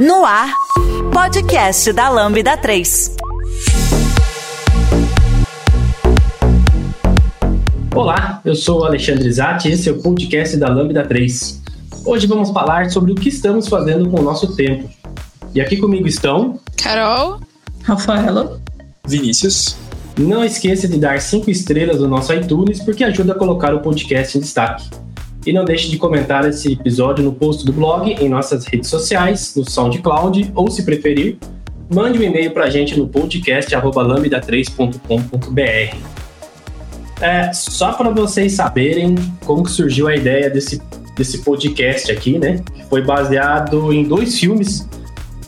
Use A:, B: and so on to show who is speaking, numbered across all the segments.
A: No ar, podcast da Lambda 3.
B: Olá, eu sou o Alexandre Zatti e esse é o podcast da Lambda 3. Hoje vamos falar sobre o que estamos fazendo com o nosso tempo. E aqui comigo estão
C: Carol,
D: Rafaela,
E: Vinícius.
B: Não esqueça de dar 5 estrelas no nosso iTunes porque ajuda a colocar o podcast em destaque. E não deixe de comentar esse episódio no post do blog, em nossas redes sociais, no SoundCloud ou, se preferir, mande um e-mail para a gente no podcast@lambda3.com.br. É, só para vocês saberem como que surgiu a ideia desse, desse podcast aqui, né? Que foi baseado em dois filmes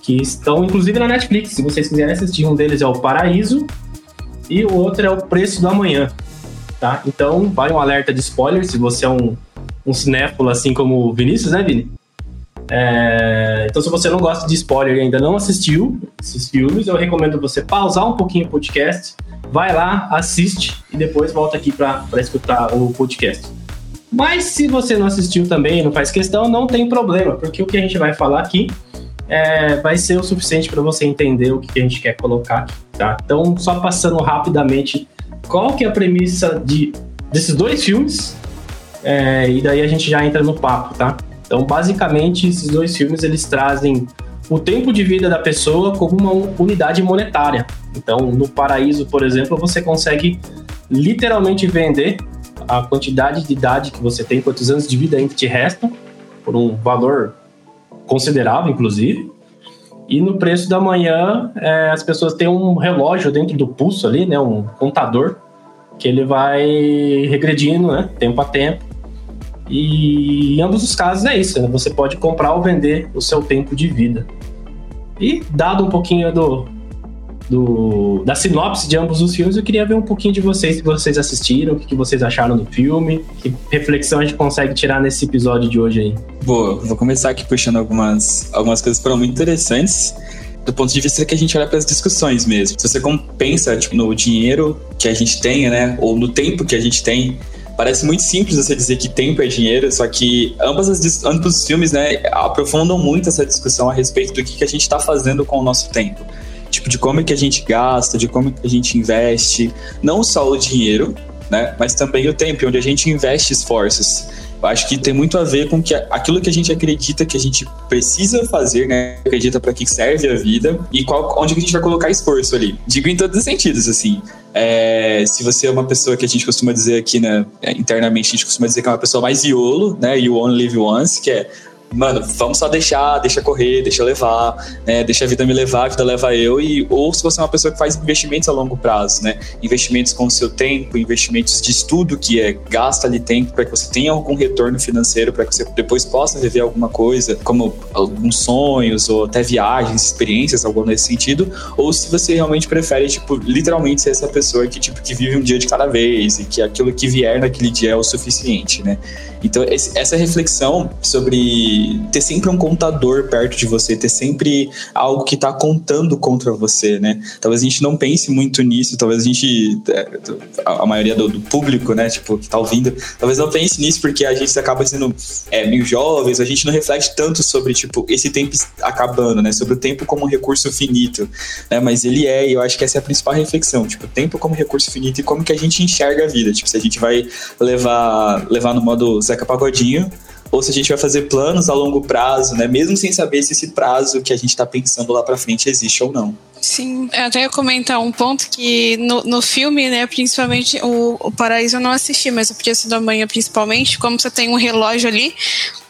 B: que estão inclusive na Netflix. Se vocês quiserem assistir, um deles é o Paraíso e o outro é o Preço do Amanhã, tá? Então, vai um alerta de spoiler se você é um, um cinéfilo assim como o Vinícius, né, Vini? É, então, se você não gosta de spoiler e ainda não assistiu esses filmes, eu recomendo você pausar um pouquinho o podcast, vai lá, assiste e depois volta aqui para escutar o podcast. Mas se você não assistiu também e não faz questão, não tem problema, porque o que a gente vai falar aqui é, vai ser o suficiente para você entender o que a gente quer colocar aqui, tá? Então, só passando rapidamente, qual que é a premissa de, desses dois filmes, é, e daí a gente já entra no papo, tá? Então, basicamente, esses dois filmes, eles trazem o tempo de vida da pessoa como uma unidade monetária. Então, no Paraíso, por exemplo, você consegue literalmente vender a quantidade de idade que você tem, quantos anos de vida ainda te restam, por um valor considerável, inclusive. E no preço da manhã, é, as pessoas têm um relógio dentro do pulso ali, né, um contador, que ele vai regredindo, né, tempo a tempo. E em ambos os casos é isso, né, você pode comprar ou vender o seu tempo de vida. E dado um pouquinho do, do, da sinopse de ambos os filmes, eu queria ver um pouquinho de vocês, se vocês assistiram, o que vocês acharam do filme, que reflexão a gente consegue tirar nesse episódio de hoje aí.
E: Vou, vou começar aqui puxando algumas, algumas coisas que foram muito interessantes do ponto de vista que a gente olha para as discussões mesmo. Se você compensa tipo, no dinheiro que a gente tem, né, ou no tempo que a gente tem, parece muito simples você dizer que tempo é dinheiro, só que ambas as, ambos os filmes, né, aprofundam muito essa discussão a respeito do que, que a gente está fazendo com o nosso tempo tipo, de como é que a gente gasta, de como é que a gente investe, não só o dinheiro, né, mas também o tempo, onde a gente investe esforços. Acho que tem muito a ver com que aquilo que a gente acredita que a gente precisa fazer, né? Acredita para que serve a vida e qual, onde que a gente vai colocar esforço ali. Digo em todos os sentidos, assim. É, se você é uma pessoa que a gente costuma dizer aqui, né? Internamente a gente costuma dizer que é uma pessoa mais YOLO, né? You only live once, que é mano, vamos só deixar, deixa correr, deixa levar, né? Deixa a vida me levar, a vida leva eu. E, ou se você é uma pessoa que faz investimentos a longo prazo, né? Investimentos com o seu tempo, investimentos de estudo, que é gasta ali tempo para que você tenha algum retorno financeiro, para que você depois possa viver alguma coisa, como alguns sonhos, ou até viagens, experiências, algo nesse sentido. Ou se você realmente prefere, tipo, literalmente ser essa pessoa que, tipo, que vive um dia de cada vez e que aquilo que vier naquele dia é o suficiente, né? Então, essa reflexão sobre ter sempre um contador perto de você, ter sempre algo que está contando contra você, né? Talvez a gente não pense muito nisso, talvez a gente, é, a maioria do, do público, né, tipo, que está ouvindo, talvez não pense nisso porque a gente acaba sendo é, meio jovens, a gente não reflete tanto sobre, tipo, esse tempo acabando, né? Sobre o tempo como um recurso finito, né? Mas ele é, e eu acho que essa é a principal reflexão, tipo, o tempo como recurso finito e como que a gente enxerga a vida, tipo, se a gente vai levar, levar no modo Zeca Pagodinho, ou se a gente vai fazer planos a longo prazo, né? Mesmo sem saber se esse prazo que a gente está pensando lá para frente existe ou não.
C: Sim, eu até ia comentar um ponto que no, no filme, né, principalmente o, o Paraíso eu não assisti, mas o Preço da Manhã principalmente, como você tem um relógio ali,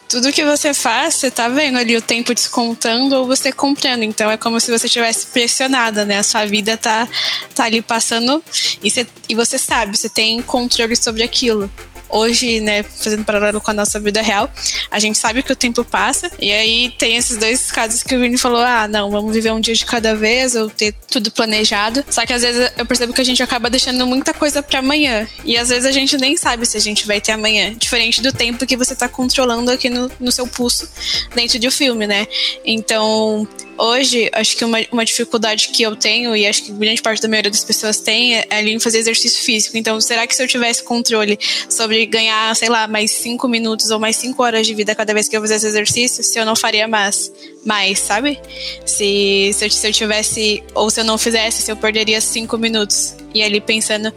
C: tudo que você faz, você tá vendo ali o tempo descontando ou você comprando. Então é como se você tivesse pressionada, né? A sua vida tá, tá ali passando e você, e você sabe, você tem controle sobre aquilo hoje, né, fazendo paralelo com a nossa vida real, a gente sabe que o tempo passa, e aí tem esses dois casos que o Vini falou: ah, não, vamos viver um dia de cada vez, ou ter tudo planejado. Só que às vezes eu percebo que a gente acaba deixando muita coisa para amanhã, e às vezes a gente nem sabe se a gente vai ter amanhã, diferente do tempo que você tá controlando aqui no, no seu pulso dentro de um filme, né? Então, hoje, acho que uma, uma dificuldade que eu tenho, e acho que grande parte da maioria das pessoas tem, é ali em fazer exercício físico. Então, será que se eu tivesse controle sobre ganhar, sei lá, mais cinco minutos ou mais cinco horas de vida cada vez que eu fizesse exercício, se eu não faria mais, mais sabe? Se, se, eu, se eu tivesse, ou se eu não fizesse, se eu perderia cinco minutos. E ali pensando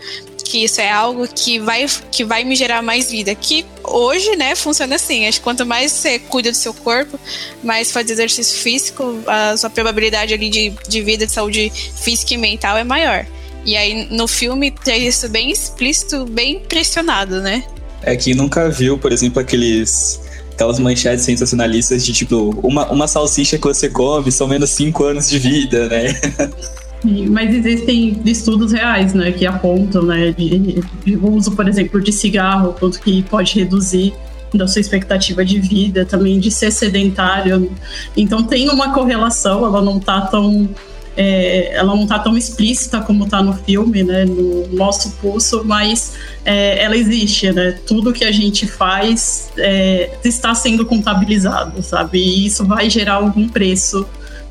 C: que isso é algo que vai, que vai me gerar mais vida. Que hoje, né, funciona assim. Acho que quanto mais você cuida do seu corpo, mais faz exercício físico, a sua probabilidade ali de, de vida, de saúde física e mental é maior. E aí no filme tem isso bem explícito, bem impressionado, né?
E: É que nunca viu, por exemplo, aqueles aquelas manchetes sensacionalistas de tipo, uma, uma salsicha que você come são menos 5 anos de vida, né?
D: Mas existem estudos reais, né, que apontam, né, de, de uso, por exemplo, de cigarro, quanto que pode reduzir da sua expectativa de vida, também de ser sedentário. Então tem uma correlação, ela não está tão é, ela não está tão explícita como está no filme, né, no nosso pulso, mas é, ela existe, né? Tudo que a gente faz é, está sendo contabilizado, sabe? E isso vai gerar algum preço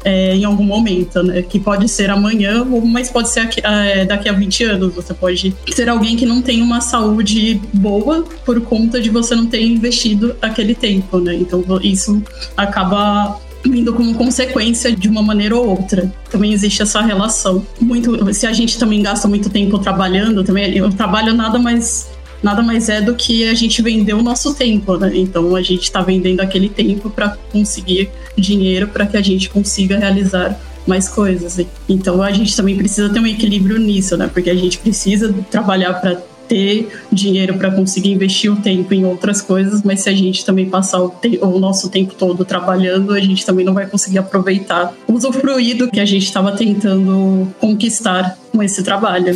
D: é, em algum momento, né? Que pode ser amanhã, mas pode ser aqui, é, daqui a 20 anos. Você pode ser alguém que não tem uma saúde boa por conta de você não ter investido aquele tempo, né? Então isso acaba vindo como consequência de uma maneira ou outra. Também existe essa relação. Muito, se a gente também gasta muito tempo trabalhando, também eu trabalho nada mais nada mais é do que a gente vender o nosso tempo, né? Então a gente está vendendo aquele tempo para conseguir dinheiro para que a gente consiga realizar mais coisas. Então a gente também precisa ter um equilíbrio nisso, né? Porque a gente precisa trabalhar para ter dinheiro para conseguir investir o tempo em outras coisas, mas se a gente também passar o, o, nosso tempo todo trabalhando, a gente também não vai conseguir aproveitar, usufruir do que a gente estava tentando conquistar com esse trabalho.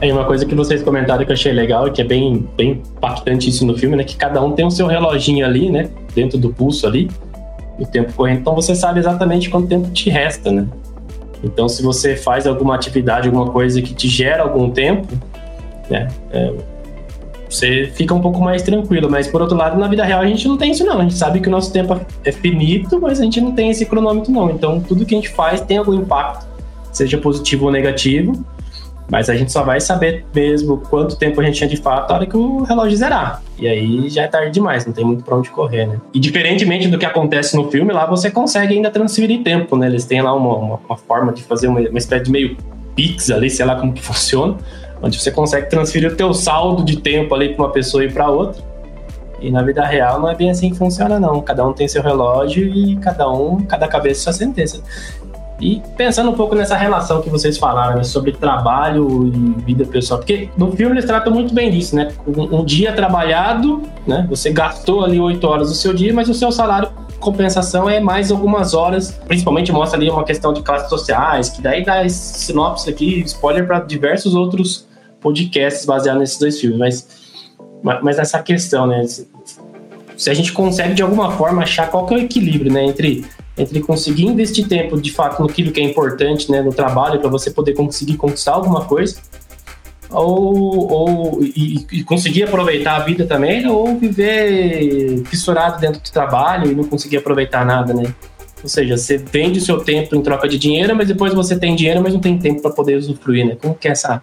B: É uma coisa que vocês comentaram que eu achei legal que é bem, bem impactante isso no filme, né? Que cada um tem o seu reloginho ali, né? Dentro do pulso ali, o tempo correndo. Então você sabe exatamente quanto tempo te resta, né? Então se você faz alguma atividade, alguma coisa que te gera algum tempo, né? É, você fica um pouco mais tranquilo. Mas por outro lado, na vida real a gente não tem isso não. A gente sabe que o nosso tempo é finito, mas a gente não tem esse cronômetro não. Então tudo que a gente faz tem algum impacto, seja positivo ou negativo. Mas a gente só vai saber mesmo quanto tempo a gente tinha de fato na hora que o relógio zerar. E aí já é tarde demais, não tem muito pra onde correr, né? E diferentemente do que acontece no filme, lá você consegue ainda transferir tempo, né? Eles têm lá uma, uma, uma forma de fazer uma, uma espécie de meio pix ali, sei lá como que funciona, onde você consegue transferir o teu saldo de tempo ali para uma pessoa e para outra. E na vida real não é bem assim que funciona, não. Cada um tem seu relógio e cada um, cada cabeça sua sentença. E pensando um pouco nessa relação que vocês falaram, né, sobre trabalho e vida pessoal, porque no filme eles tratam muito bem disso, né? Um, um dia trabalhado, né? Você gastou ali oito horas do seu dia, mas o seu salário compensação é mais algumas horas, principalmente mostra ali uma questão de classes sociais, que daí dá sinopse aqui, spoiler para diversos outros podcasts baseados nesses dois filmes, mas, mas essa questão, né? Se a gente consegue de alguma forma achar qual que é o equilíbrio, né? Entre entre conseguir investir tempo de fato naquilo que é importante, né, no trabalho, para você poder conseguir conquistar alguma coisa, ou, ou e, e, conseguir aproveitar a vida também, ou viver fissurado dentro do trabalho e não conseguir aproveitar nada, né? Ou seja, você vende o seu tempo em troca de dinheiro, mas depois você tem dinheiro, mas não tem tempo para poder usufruir, né? Como que é essa,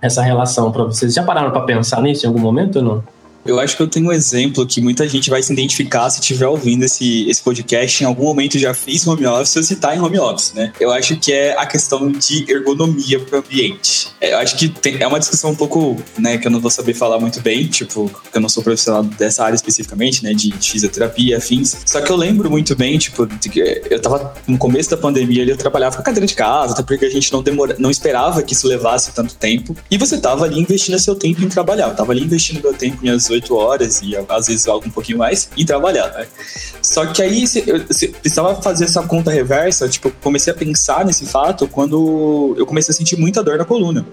B: essa relação para vocês? Já pararam para pensar nisso em algum momento ou não?
E: Eu acho que eu tenho um exemplo que muita gente vai se identificar se estiver ouvindo esse, esse podcast. Em algum momento já fez home office ou se está em home office, né? Eu acho que é a questão de ergonomia para o ambiente. É, eu acho que tem, é uma discussão um pouco, né, que eu não vou saber falar muito bem, tipo, porque eu não sou profissional dessa área especificamente, né, de, fisioterapia, afins. Só que eu lembro muito bem, tipo, eu tava no começo da pandemia ali, eu trabalhava com a cadeira de casa, até porque a gente não demora, não esperava que isso levasse tanto tempo. E você tava ali investindo seu tempo em trabalhar. Eu tava ali investindo meu tempo, minhas 18 horas e às vezes algo um pouquinho mais e trabalhar, né? Só que aí você precisava fazer essa conta reversa, tipo, comecei a pensar nesse fato quando eu comecei a sentir muita dor na coluna.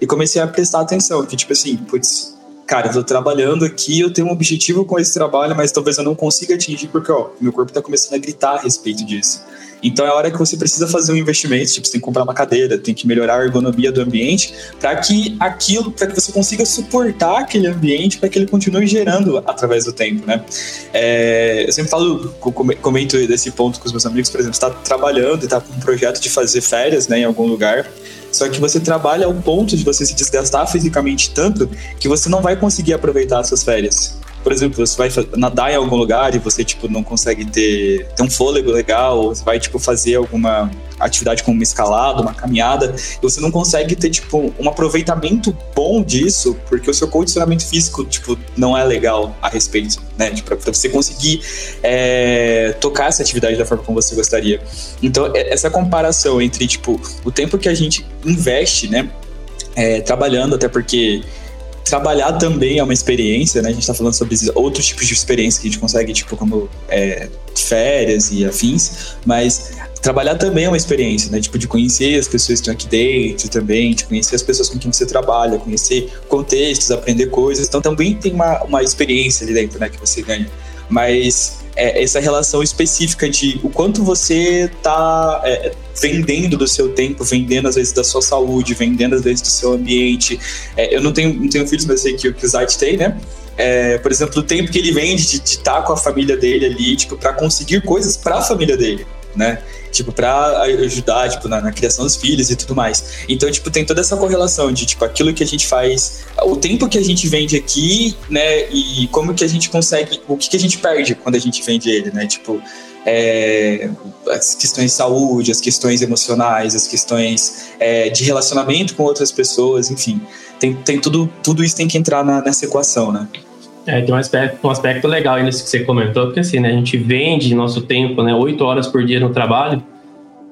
E: E comecei a prestar atenção, que tipo assim, putz, cara, eu tô trabalhando aqui, eu tenho um objetivo com esse trabalho, mas talvez eu não consiga atingir porque, ó, meu corpo tá começando a gritar a respeito disso. Então é a hora que você precisa fazer um investimento, tipo, você tem que comprar uma cadeira, tem que melhorar a ergonomia do ambiente, para que aquilo, para que você consiga suportar aquele ambiente, para que ele continue gerando através do tempo, né? É, eu sempre falo, comento desse ponto com os meus amigos, por exemplo, está trabalhando e está com um projeto de fazer férias, né, em algum lugar. Só que você trabalha ao ponto de você se desgastar fisicamente tanto que você não vai conseguir aproveitar as suas férias por exemplo, você vai nadar em algum lugar e você, tipo, não consegue ter, ter um fôlego legal, você vai, tipo, fazer alguma atividade como uma escalada, uma caminhada, e você não consegue ter, tipo, um aproveitamento bom disso, porque o seu condicionamento físico, tipo, não é legal a respeito, né? Tipo, pra você conseguir é, tocar essa atividade da forma como você gostaria. Então, é, essa comparação entre, tipo, o tempo que a gente investe, né? É, trabalhando, até porque trabalhar também é uma experiência, né? A gente tá falando sobre outros tipos de experiência que a gente consegue, tipo, como é, férias e afins, mas trabalhar também é uma experiência, né? Tipo, de conhecer as pessoas que estão aqui dentro também, de conhecer as pessoas com quem você trabalha, conhecer contextos, aprender coisas. Então também tem uma, uma experiência ali dentro, né? Que você ganha. Mas é, essa relação específica de o quanto você está é, vendendo do seu tempo, vendendo às vezes da sua saúde, vendendo às vezes do seu ambiente. É, eu não tenho, não tenho filhos, mas sei que, que o Zayt tem, né? É, por exemplo, o tempo que ele vende de estar com a família dele ali, tipo, para conseguir coisas para a família dele, né? Tipo, para ajudar, tipo, na, na, criação dos filhos e tudo mais. Então, tipo, tem toda essa correlação de, tipo, aquilo que a gente faz, o tempo que a gente vende aqui, né, e como que a gente consegue, o que, que a gente perde quando a gente vende ele, né, tipo, é, as questões de saúde, as questões emocionais, as questões é, de relacionamento com outras pessoas, enfim, tem, tem tudo, tudo isso tem que entrar na, nessa equação, né.
B: É, tem um aspecto, um aspecto legal aí nisso que você comentou, porque assim, né, a gente vende nosso tempo, né, oito horas por dia no trabalho,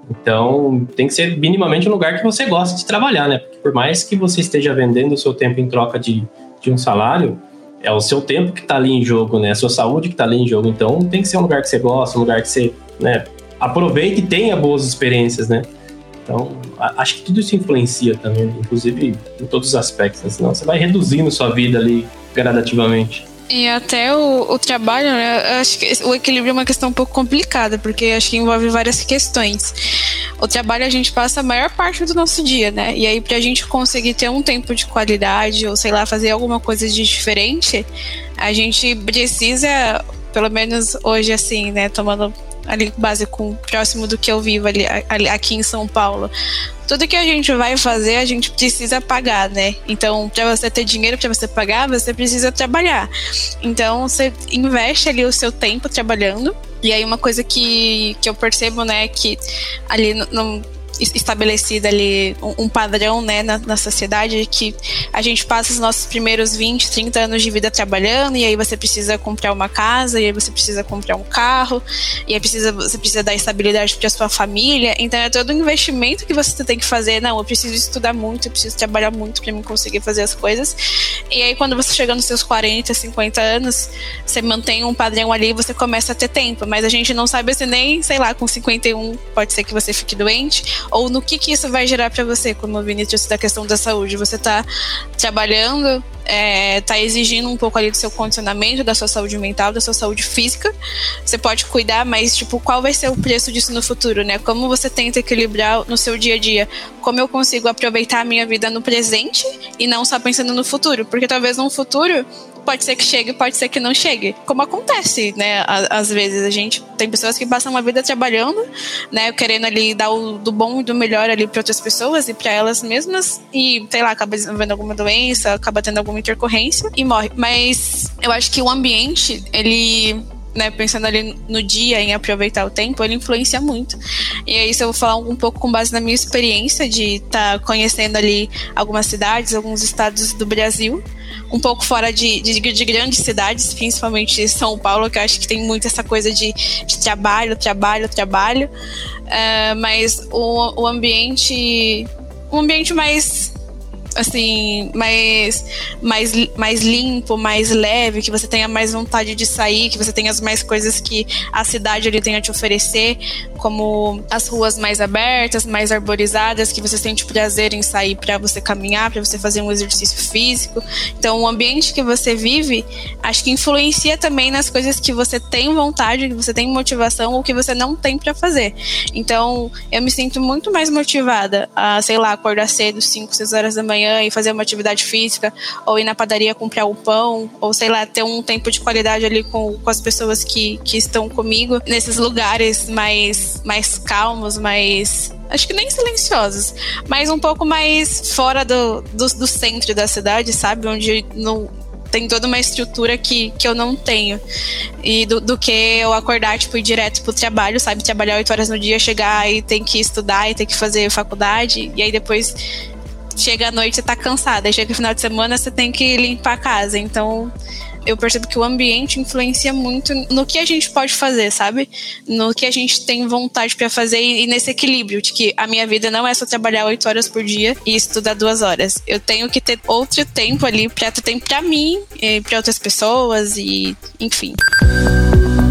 B: então tem que ser minimamente um lugar que você gosta de trabalhar, né, porque por mais que você esteja vendendo o seu tempo em troca de, de um salário, é o seu tempo que está ali em jogo, né, a sua saúde que está ali em jogo, então tem que ser um lugar que você gosta, um lugar que você, né, aproveite e tenha boas experiências, né, então, acho que tudo isso influencia também, inclusive em todos os aspectos. Né? Senão você vai reduzindo sua vida ali gradativamente.
C: E até o, o trabalho, né? acho que o equilíbrio é uma questão um pouco complicada, porque acho que envolve várias questões. O trabalho a gente passa a maior parte do nosso dia, né? E aí, pra gente conseguir ter um tempo de qualidade, ou sei lá, fazer alguma coisa de diferente, a gente precisa, pelo menos hoje, assim, né? Tomando ali base com próximo do que eu vivo ali, ali, aqui em São Paulo. Tudo que a gente vai fazer, a gente precisa pagar, né? Então, para você ter dinheiro para você pagar, você precisa trabalhar. Então, você investe ali o seu tempo trabalhando. E aí, uma coisa que, que eu percebo, né, que ali no, no estabelecida ali um, padrão né, na, na, sociedade que a gente passa os nossos primeiros 20, 30 anos de vida trabalhando e aí você precisa comprar uma casa, e aí você precisa comprar um carro, e aí precisa, você precisa dar estabilidade para sua família. Então é todo um investimento que você tem que fazer. Não, eu preciso estudar muito, eu preciso trabalhar muito para me conseguir fazer as coisas. E aí quando você chega nos seus 40, 50 anos, você mantém um padrão ali e você começa a ter tempo. Mas a gente não sabe se nem, sei lá, com 51 pode ser que você fique doente ou no que, que isso vai gerar para você, como o trouxe da questão da saúde. Você está trabalhando, está é, exigindo um pouco ali do seu condicionamento, da sua saúde mental, da sua saúde física. Você pode cuidar, mas tipo, qual vai ser o preço disso no futuro, né? Como você tenta equilibrar no seu dia a dia? Como eu consigo aproveitar a minha vida no presente e não só pensando no futuro? Porque talvez no futuro pode ser que chegue, pode ser que não chegue. Como acontece, né? Às vezes a gente tem pessoas que passam uma vida trabalhando, né? Querendo ali dar o do bom e do melhor ali para outras pessoas e para elas mesmas e, sei lá, acaba desenvolvendo alguma doença, acaba tendo alguma intercorrência e morre. Mas eu acho que o ambiente, ele né, pensando ali no dia, em aproveitar o tempo, ele influencia muito. E aí, isso eu vou falar um pouco com base na minha experiência de estar tá conhecendo ali algumas cidades, alguns estados do Brasil um pouco fora de, de, de, grandes cidades, principalmente São Paulo, que eu acho que tem muito essa coisa de, de trabalho, trabalho, trabalho. Uh, mas o, o ambiente. Um ambiente mais assim, mais, mais, mais limpo, mais leve, que você tenha mais vontade de sair, que você tenha as mais coisas que a cidade ali tem a te oferecer, como as ruas mais abertas, mais arborizadas, que você sente prazer em sair para você caminhar, para você fazer um exercício físico. Então, o ambiente que você vive, acho que influencia também nas coisas que você tem vontade, que você tem motivação ou que você não tem para fazer. Então, eu me sinto muito mais motivada a, sei lá, acordar cedo, 5, 6 horas da manhã e fazer uma atividade física, ou ir na padaria comprar o pão, ou sei lá, ter um tempo de qualidade ali com, com as pessoas que, que estão comigo, nesses lugares mais, mais calmos, mais acho que nem silenciosos, mas um pouco mais fora do, do, do, centro da cidade, sabe? Onde não, tem toda uma estrutura que, que eu não tenho. E do, do que eu acordar, tipo, ir direto pro trabalho, sabe? Trabalhar oito horas no dia, chegar e tem que estudar e tem que fazer faculdade. E aí depois chega à noite e tá cansada. Chega no final de semana, você tem que limpar a casa. Então, eu percebo que o ambiente influencia muito no que a gente pode fazer, sabe? No que a gente tem vontade para fazer e, nesse equilíbrio de que a minha vida não é só trabalhar oito horas por dia e estudar duas horas. Eu tenho que ter outro tempo ali para ter tempo para mim, para outras pessoas e enfim.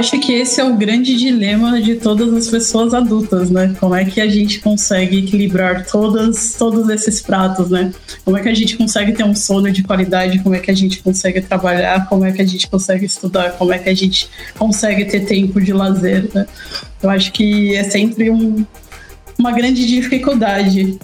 D: acho que esse é o grande dilema de todas as pessoas adultas, né? Como é que a gente consegue equilibrar todas, todos esses pratos, né? Como é que a gente consegue ter um sono de qualidade? Como é que a gente consegue trabalhar? Como é que a gente consegue estudar? Como é que a gente consegue ter tempo de lazer, né? Eu acho que é sempre um, uma grande dificuldade.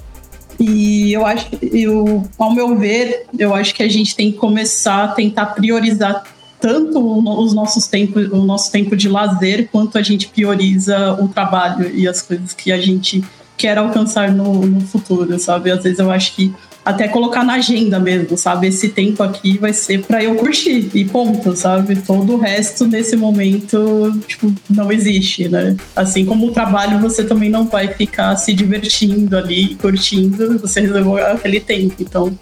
D: E eu acho, eu, ao meu ver, eu acho que a gente tem que começar a tentar priorizar tanto os nossos tempos, o nosso tempo de lazer, quanto a gente prioriza o trabalho e as coisas que a gente quer alcançar no, no futuro, sabe? Às vezes eu acho que até colocar na agenda mesmo, sabe? Esse tempo aqui vai ser para eu curtir e ponto, sabe? Todo o resto nesse momento, tipo, não existe, né? Assim como o trabalho, você também não vai ficar se divertindo ali, curtindo, você reservou aquele tempo. Então,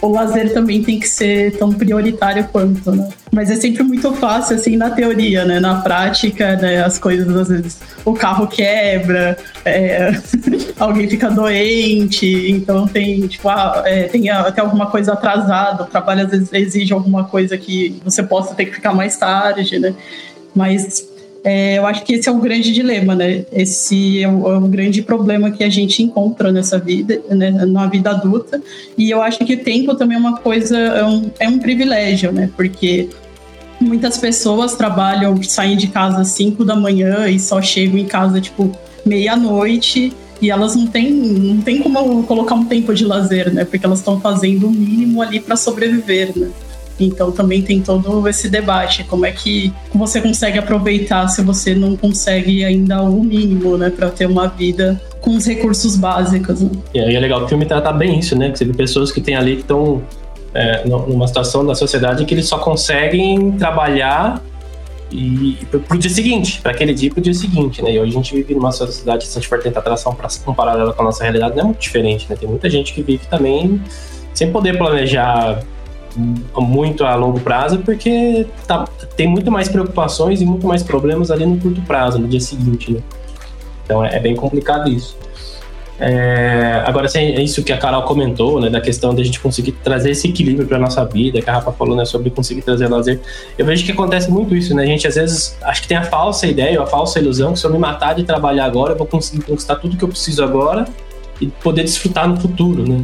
D: o lazer também tem que ser tão prioritário quanto, né? Mas é sempre muito fácil, assim, na teoria, né? Na prática, né? As coisas, às vezes, o carro quebra, é, alguém fica doente, então tem, tipo, ah, é, tem até alguma coisa atrasada, o trabalho às vezes exige alguma coisa que você possa ter que ficar mais tarde, né? Mas é, eu acho que esse é o grande dilema, né? Esse é o, é grande problema que a gente encontra nessa vida, né? na vida adulta. E eu acho que o tempo também é uma coisa, é um, é um privilégio, né? Porque muitas pessoas trabalham, saem de casa às 5 da manhã e só chegam em casa, tipo, meia-noite. E elas não têm, não tem como colocar um tempo de lazer, né? Porque elas estão fazendo o mínimo ali para sobreviver, né? Então também tem todo esse debate, como é que você consegue aproveitar se você não consegue ainda o mínimo, né, para ter uma vida com os recursos básicos. Né?
B: E é legal o filme trata bem isso, né? Que você vê pessoas que tem ali que estão é, numa situação da sociedade que eles só conseguem trabalhar e pro dia seguinte, para aquele dia e pro dia seguinte, né? E hoje a gente vive numa sociedade, se a gente for tentar traçar um, um paralelo com a nossa realidade, não é muito diferente, né? Tem muita gente que vive também sem poder planejar muito a longo prazo, porque tá, tem muito mais preocupações e muito mais problemas ali no curto prazo, no dia seguinte, né? Então é, é bem complicado isso. É, agora, assim, é isso que a Carol comentou, né, da questão de a gente conseguir trazer esse equilíbrio para nossa vida, que a Rafa falou, né, sobre conseguir trazer lazer. Eu vejo que acontece muito isso, né? A gente às vezes acho que tem a falsa ideia, a falsa ilusão que se eu me matar de trabalhar agora, eu vou conseguir conquistar tudo que eu preciso agora e poder desfrutar no futuro, né?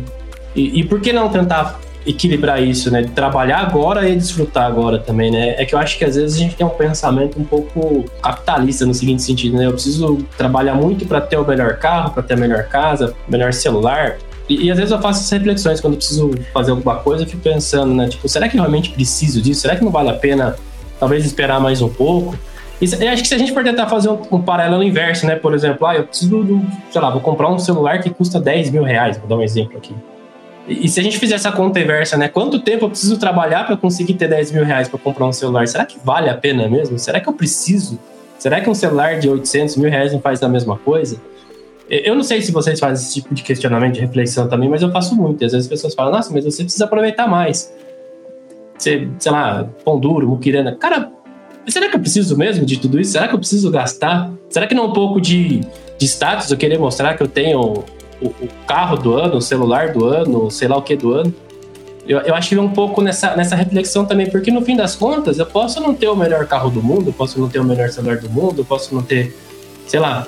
B: E, e por que não tentar equilibrar isso, né? De trabalhar agora e desfrutar agora também, né? É que eu acho que às vezes a gente tem um pensamento um pouco capitalista no seguinte sentido, né? Eu preciso trabalhar muito para ter o melhor carro, para ter a melhor casa, melhor celular. E, e, às vezes eu faço essas reflexões quando eu preciso fazer alguma coisa, eu fico pensando, né? Tipo, será que realmente preciso disso? Será que não vale a pena talvez esperar mais um pouco? E acho que se a gente for tentar fazer um, um, paralelo inverso, né? Por exemplo, ah, eu preciso do, sei lá, vou comprar um celular que custa 10 mil reais, vou dar um exemplo aqui. E, se a gente fizer essa conta inversa, né? Quanto tempo eu preciso trabalhar para conseguir ter 10 mil reais para comprar um celular? Será que vale a pena mesmo? Será que eu preciso? Será que um celular de 800 mil reais não faz a mesma coisa? Eu não sei se vocês fazem esse tipo de questionamento, de reflexão também, mas eu faço muito. Às vezes as pessoas falam, nossa, mas você precisa aproveitar mais. Você, sei lá, pão duro, muquirana. Cara, será que eu preciso mesmo de tudo isso? Será que eu preciso gastar? Será que não é um pouco de, de status eu querer mostrar que eu tenho o, o carro do ano, o celular do ano, sei lá o que do ano? Eu, eu acho que um pouco nessa, nessa reflexão também, porque no fim das contas, eu posso não ter o melhor carro do mundo, posso não ter o melhor celular do mundo, posso não ter, sei lá.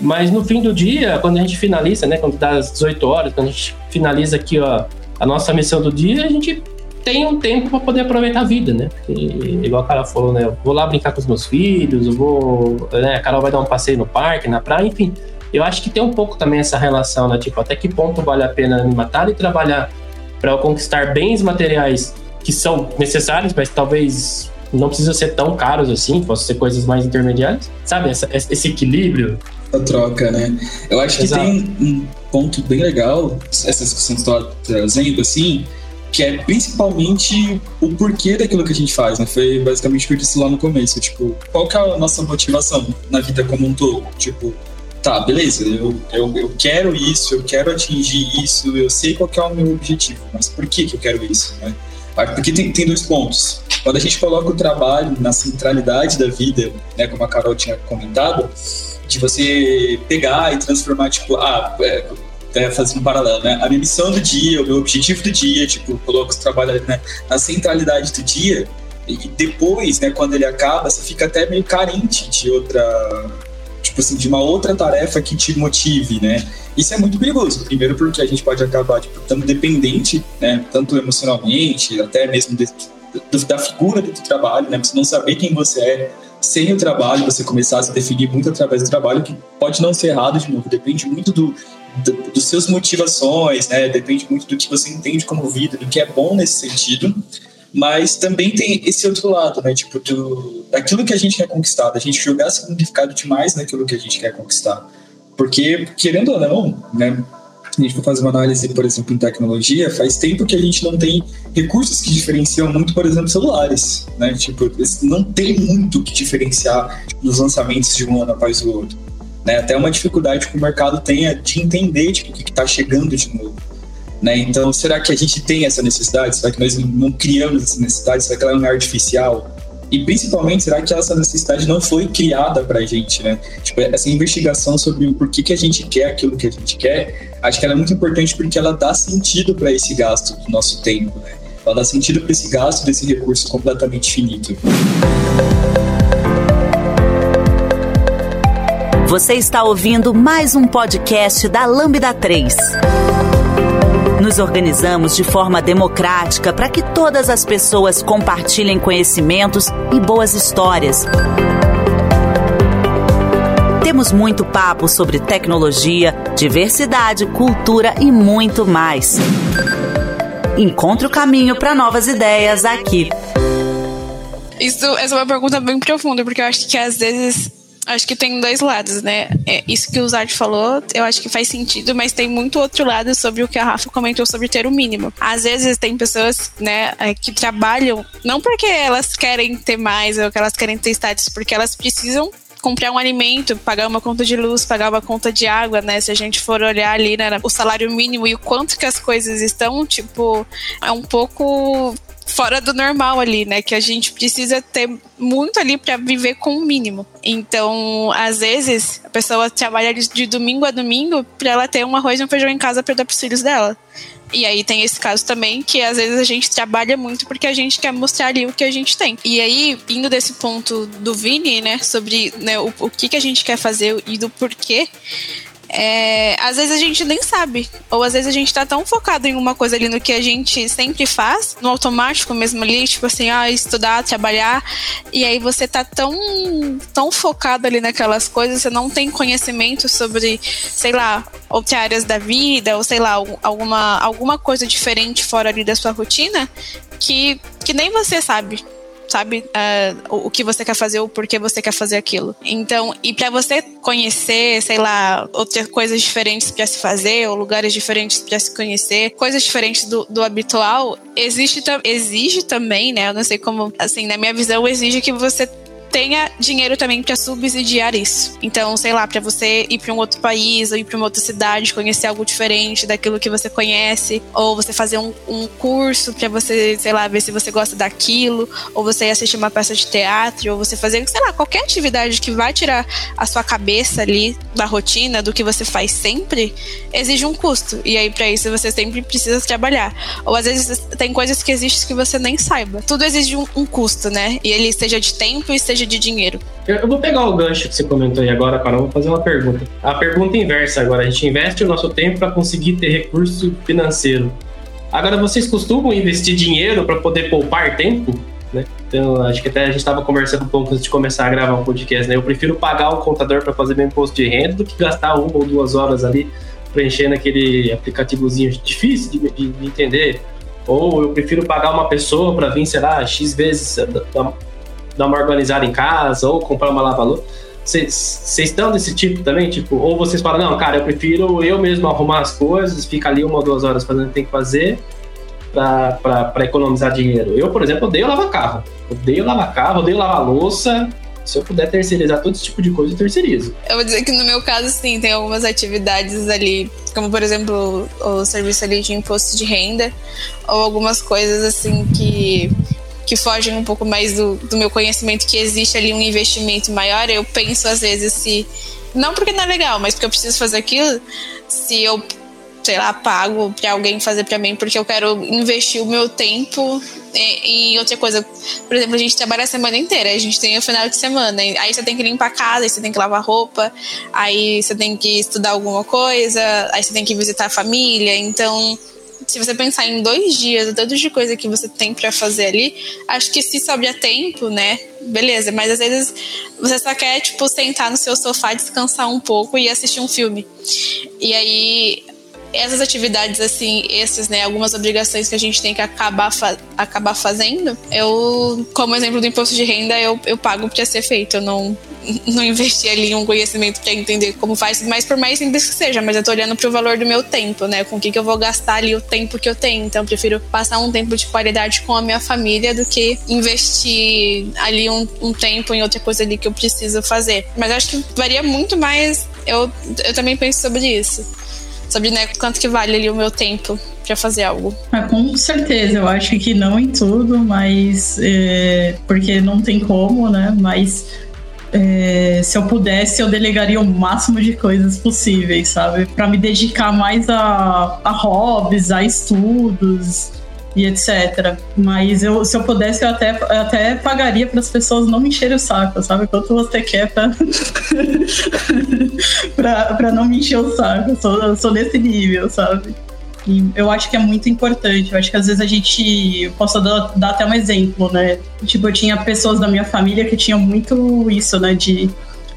B: Mas no fim do dia, quando a gente finaliza, né, quando dá as 18 horas, quando a gente finaliza aqui ó, a nossa missão do dia, a gente tem um tempo para poder aproveitar a vida, né? Porque, igual a Carol falou, né? Eu vou lá brincar com os meus filhos, eu vou. Né, a Carol vai dar um passeio no parque, na praia, enfim. Eu acho que tem um pouco também essa relação, né? Tipo, até que ponto vale a pena me matar e trabalhar para eu conquistar bens materiais que são necessários, mas talvez não precisam ser tão caros assim, possam ser coisas mais intermediárias, sabe? Essa, esse equilíbrio.
E: A troca, né? Eu acho que Exato. tem um ponto bem legal, essa discussão que você está trazendo, assim, que é principalmente o porquê daquilo que a gente faz, né? Foi basicamente o que eu disse lá no começo, tipo, qual que é a nossa motivação na vida como um todo? Tipo, tá, beleza, eu, eu, eu quero isso, eu quero atingir isso, eu sei qual é o meu objetivo, mas por que, que eu quero isso, né? Porque tem, tem dois pontos. Quando a gente coloca o trabalho na centralidade da vida, né, como a Carol tinha comentado, de você pegar e transformar, tipo, ah, é, é, fazendo um paralelo, né? A minha missão do dia, o meu objetivo do dia, tipo, coloca o trabalho né, na centralidade do dia, e depois, né, quando ele acaba, você fica até meio carente de outra tipo assim, de uma outra tarefa que te motive, né? Isso é muito perigoso. Primeiro porque a gente pode acabar, tipo, estando dependente, né? Tanto emocionalmente, até mesmo de, de, da figura do trabalho, né? Você não saber quem você é sem o trabalho, você começar a se definir muito através do trabalho, que pode não ser errado, de novo, depende muito do, dos seus motivações, né? Depende muito do que você entende como vida, do que é bom nesse sentido. Mas também tem esse outro lado, né? Tipo, do, daquilo que a gente quer conquistar, da gente jogar significado demais naquilo que a gente quer conquistar. Porque, querendo ou não, né? a gente for fazer uma análise, por exemplo, em tecnologia, faz tempo que a gente não tem recursos que diferenciam muito, por exemplo, celulares, né? Tipo, não tem muito que diferenciar nos lançamentos de um ano após o outro. Né? Até uma dificuldade que o mercado tenha de entender tipo, o que está chegando de novo. Né? Então, será que a gente tem essa necessidade? Será que nós não criamos essa necessidade? Será que ela é artificial? E principalmente, será que essa necessidade não foi criada para a gente, né? Tipo, essa investigação sobre o porquê que a gente quer aquilo que a gente quer, acho que ela é muito importante porque ela dá sentido para esse gasto do nosso tempo, né? Ela dá sentido para esse gasto desse recurso completamente finito.
A: Você está ouvindo mais um podcast da Lambda 3. Nos organizamos de forma democrática para que todas as pessoas compartilhem conhecimentos e boas histórias. Temos muito papo sobre tecnologia, diversidade, cultura e muito mais. Encontre o caminho para novas ideias aqui.
C: Isso, essa é uma pergunta bem profunda, porque eu acho que às vezes acho que tem dois lados, né? É, isso que o Zard falou, eu acho que faz sentido, mas tem muito outro lado sobre o que a Rafa comentou sobre ter o mínimo. Às vezes tem pessoas, né, é, que trabalham não porque elas querem ter mais ou que elas querem ter status, porque elas precisam comprar um alimento, pagar uma conta de luz, pagar uma conta de água, né? Se a gente for olhar ali, né, o salário mínimo e o quanto que as coisas estão, tipo, é um pouco fora do normal ali, né? Que a gente precisa ter muito ali para viver com o mínimo. Então, às vezes, a pessoa trabalha de domingo a domingo para ela ter um arroz e um feijão em casa para dar pros filhos dela. E aí tem esse caso também, que às vezes a gente trabalha muito porque a gente quer mostrar ali o que a gente tem. E aí, indo desse ponto do Vini, né, sobre né, o, o que, que a gente quer fazer e do porquê, é, às vezes a gente nem sabe. Ou às vezes a gente tá tão focado em uma coisa ali no que a gente sempre faz, no automático mesmo ali, tipo assim, ah, estudar, trabalhar, e aí você tá tão, tão focado ali naquelas coisas, você não tem conhecimento sobre, sei lá, outras áreas da vida, ou sei lá, alguma, alguma coisa diferente fora ali da sua rotina, que, que nem você sabe sabe? Uh, o, que você quer fazer, o porquê você quer fazer aquilo. Então, e para você conhecer, sei lá, outras coisas diferentes para se fazer, ou lugares diferentes para se conhecer, coisas diferentes do, do habitual, existe, exige também, né? Eu não sei como, assim, na minha visão, exige que você tenha dinheiro também para subsidiar isso. Então, sei lá, para você ir para um outro país ou ir para uma outra cidade, conhecer algo diferente daquilo que você conhece, ou você fazer um, um curso para você, sei lá, ver se você gosta daquilo, ou você ir assistir uma peça de teatro, ou você fazer, sei lá, qualquer atividade que vai tirar a sua cabeça ali da rotina, do que você faz sempre, exige um custo. E aí, para isso, você sempre precisa trabalhar. Ou às vezes tem coisas que existem que você nem saiba. Tudo exige um, um custo, né? E ele seja de tempo e seja de dinheiro.
B: Eu vou pegar o gancho que você comentou aí agora, Carol, vou fazer uma pergunta. A pergunta inversa agora, a gente investe o nosso tempo para conseguir ter recurso financeiro. Agora, vocês costumam investir dinheiro para poder poupar tempo? Né? Então, acho que até a gente estava conversando um pouco antes de começar a gravar um podcast, né? Eu prefiro pagar o contador para fazer meu imposto de renda do que gastar uma ou duas horas ali preenchendo aquele aplicativozinho difícil de, de, de entender. Ou eu prefiro pagar uma pessoa para vir, sei lá, X vezes dar uma organizada em casa ou comprar uma lava-louça. Vocês estão desse tipo também? Tipo, ou vocês falam, não, cara, eu prefiro eu mesmo arrumar as coisas, fica ali uma ou duas horas fazendo o que tem que fazer para economizar dinheiro. Eu, por exemplo, odeio lavar carro. Odeio lavar carro, odeio lavar louça. Se eu puder terceirizar todo esse tipo de coisa, eu terceirizo.
C: Eu vou dizer que no meu caso, sim, tem algumas atividades ali, como por exemplo o serviço ali de imposto de renda, ou algumas coisas assim que que fogem um pouco mais do, do meu conhecimento, que existe ali um investimento maior, eu penso às vezes se. Não porque não é legal, mas porque eu preciso fazer aquilo, se eu sei lá, pago para alguém fazer para mim porque eu quero investir o meu tempo em, outra coisa. Por exemplo, a gente trabalha a semana inteira, a gente tem o final de semana, aí você tem que limpar a casa, aí você tem que lavar roupa, aí você tem que estudar alguma coisa, aí você tem que visitar a família, então se você pensar em dois dias, o tanto de coisa que você tem para fazer ali, acho que se sobra tempo, né? Beleza, mas às vezes você só quer, tipo, sentar no seu sofá, descansar um pouco e assistir um filme. E aí, essas atividades, assim, esses, né, algumas obrigações que a gente tem que acabar, fa acabar fazendo, eu, como exemplo do imposto de renda, eu, eu pago para ser feito. Eu não, não investi ali um conhecimento para entender como faz, mas por mais simples que seja, mas eu tô olhando pro valor do meu tempo, né? Com o que, que eu vou gastar ali o tempo que eu tenho. Então, eu prefiro passar um tempo de qualidade com a minha família do que investir ali um, um tempo em outra coisa ali que eu preciso fazer. Mas acho que varia muito mais. Eu, eu também penso sobre isso. Sobre né, quanto que vale ali o meu tempo para fazer algo.
D: Ah, com certeza, eu acho que não em tudo, mas é, porque não tem como, né? Mas é, se eu pudesse, eu delegaria o máximo de coisas possíveis, sabe? Para me dedicar mais a, a hobbies, a estudos e etc. Mas eu, se eu pudesse, eu até, eu até pagaria para as pessoas não me encherem o saco, sabe? Quanto você quer para não me encher o saco. Eu sou, eu sou nesse nível, sabe? E eu acho que é muito importante. Eu acho que às vezes a gente. Posso dar, dar até um exemplo, né? Tipo, eu tinha pessoas da minha família que tinham muito isso, né? De.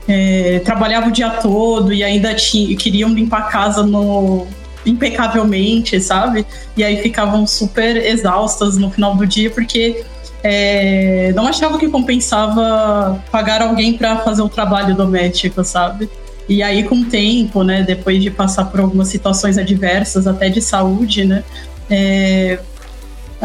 D: É, trabalhava o dia todo e ainda tinha, queriam limpar a casa no, impecavelmente, sabe? E aí ficavam super exaustas no final do dia porque é, não achavam que compensava pagar alguém para fazer o trabalho doméstico, sabe? E aí, com o tempo, né, depois de passar por algumas situações adversas, até de saúde, né, é,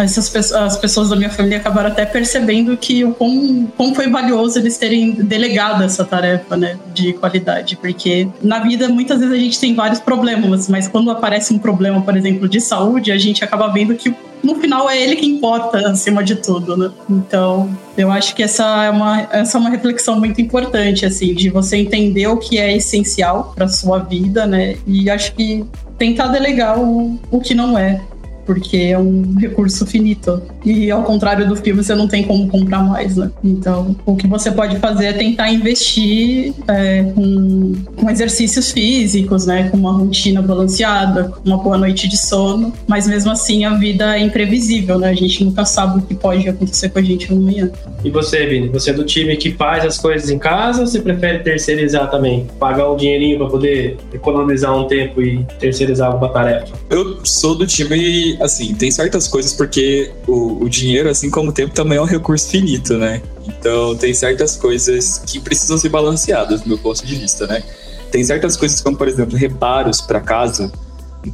D: essas pessoas, as pessoas da minha família acabaram até percebendo que o quão, quão foi valioso eles terem delegado essa tarefa, né, de qualidade, porque na vida muitas vezes a gente tem vários problemas, mas quando aparece um problema, por exemplo, de saúde, a gente acaba vendo que no final é ele que importa acima de tudo, né? Então, eu acho que essa é uma, essa é uma reflexão muito importante, assim, de você entender o que é essencial para sua vida, né? E acho que tentar delegar o, o que não é porque é um recurso finito. E ao contrário do filme, você não tem como comprar mais, né? Então, o que você pode fazer é tentar investir é, com, com, exercícios físicos, né? Com uma rotina balanceada, com uma boa noite de sono. Mas mesmo assim, a vida é imprevisível, né? A gente nunca sabe o que pode acontecer com a gente amanhã.
B: E você, Vini? Você é do time que faz as coisas em casa ou você prefere terceirizar também? Pagar um dinheirinho para poder economizar um tempo e terceirizar alguma tarefa?
E: Eu sou do time, assim, tem certas coisas porque o, o dinheiro, assim como o tempo, também é um recurso finito, né? Então tem certas coisas que precisam ser balanceadas, do meu ponto de vista, né? Tem certas coisas como, por exemplo, reparos para casa.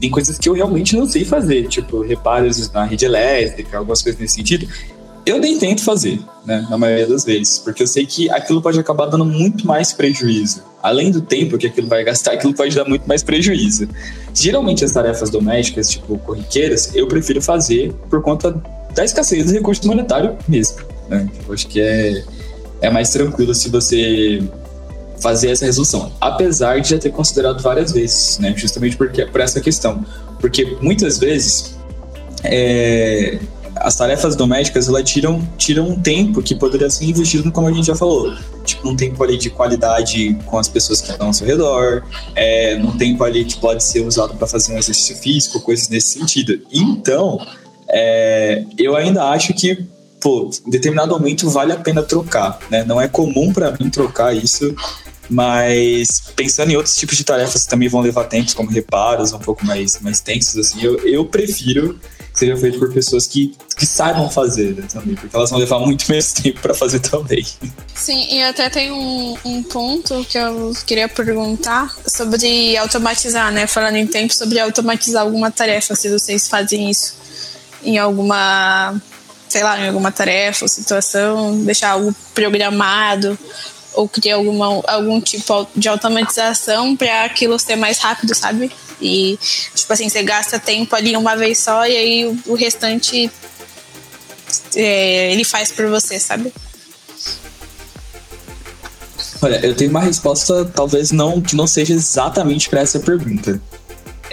E: Tem coisas que eu realmente não sei fazer, tipo reparos na rede elétrica, algumas coisas nesse sentido eu nem tento fazer, né, na maioria das vezes, porque eu sei que aquilo pode acabar dando muito mais prejuízo. Além do tempo que aquilo vai gastar, aquilo pode dar muito mais prejuízo. Geralmente as tarefas domésticas, tipo corriqueiras, eu prefiro fazer por conta da escassez do recurso monetário mesmo. Né? Eu acho que é, é mais tranquilo se você fazer essa resolução. Apesar de já ter considerado várias vezes, né? Justamente porque, por essa questão. Porque muitas vezes é, as tarefas domésticas elas tiram, tiram um tempo que poderia ser investido, como a gente já falou. Tipo, um tempo ali de qualidade com as pessoas que estão ao seu redor, é, num tempo ali que pode ser usado para fazer um exercício físico, coisas nesse sentido. Então, é, eu ainda acho que, pô, em determinado momento vale a pena trocar, né? Não é comum para mim trocar isso mas pensando em outros tipos de tarefas que também vão levar tempos, como reparos um pouco mais, mais tensos, assim, eu, eu prefiro seja feito por pessoas que, que saibam fazer né, também, porque elas vão levar muito menos tempo para fazer também.
C: Sim, e até tem um, um ponto que eu queria perguntar sobre automatizar, né? Falando em tempo, sobre automatizar alguma tarefa, se vocês fazem isso em alguma, sei lá, em alguma tarefa ou situação, deixar algo programado ou criar alguma, algum tipo de automatização para aquilo ser mais rápido, sabe? E, tipo assim, você gasta tempo ali uma vez só e aí o, restante é, ele faz por você, sabe?
E: Olha, eu tenho uma resposta, talvez não que não seja exatamente para essa pergunta.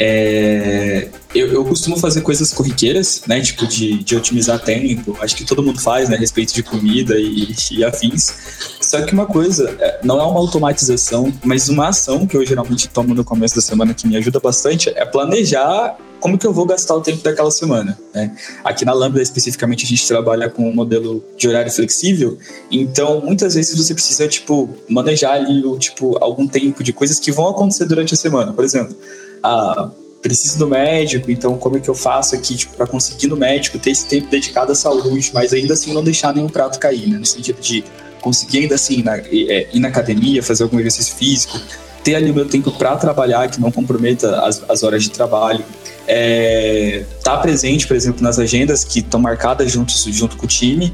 E: É, eu, eu, costumo fazer coisas corriqueiras, né? Tipo, de, de otimizar tempo. Acho que todo mundo faz, né? A respeito de comida e, e afins. Só que uma coisa, é, não é uma automatização, mas uma ação que eu geralmente tomo no começo da semana que me ajuda bastante é planejar como que eu vou gastar o tempo daquela semana, né? Aqui na Lambda, especificamente, a gente trabalha com um modelo de horário flexível, então muitas vezes você precisa, tipo, manejar ali, tipo, algum tempo de coisas que vão acontecer durante a semana. Por exemplo, ah, preciso do médico, então como é que eu faço aqui, tipo, para conseguir no médico ter esse tempo dedicado à saúde, mas ainda assim não deixar nenhum prato cair, né? No sentido de conseguir ainda assim na, é, ir na academia, fazer algum exercício físico, ter ali o meu tempo para trabalhar, que não comprometa as, as horas de trabalho. É, tá presente, por exemplo, nas agendas que estão marcadas junto, junto com o time.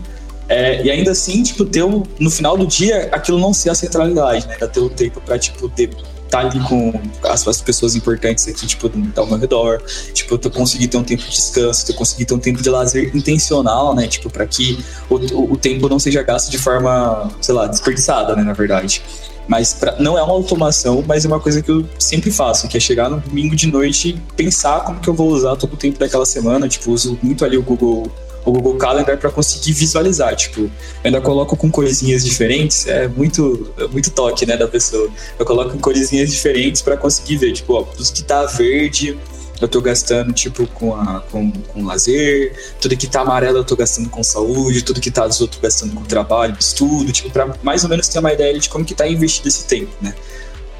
E: É, e ainda assim, tipo, ter no final do dia aquilo não ser a centralidade, né? ter o tempo para tipo, ter tá ali com as, as pessoas importantes aqui, tipo, ao meu redor. Tipo, eu conseguir ter um tempo de descanso, eu conseguir ter um tempo de lazer intencional, né? Tipo, para que o, o, o, tempo não seja gasto de forma, sei lá, desperdiçada, né? Na verdade. Mas pra, não é uma automação, mas é uma coisa que eu sempre faço, que é chegar no domingo de noite e pensar como que eu vou usar todo o tempo daquela semana. Tipo, uso muito ali o Google o Google Calendar para conseguir visualizar. Tipo, eu ainda coloco com coisinhas diferentes, é muito, é muito toque, né, da pessoa. Eu coloco com coisinhas diferentes para conseguir ver, tipo, ó, tudo que tá verde eu tô gastando, tipo, com, a, com, com lazer, tudo que tá amarelo eu tô gastando com saúde, tudo que tá azul eu tô gastando com trabalho, estudo, tipo, para mais ou menos ter uma ideia de como que tá investido esse tempo, né?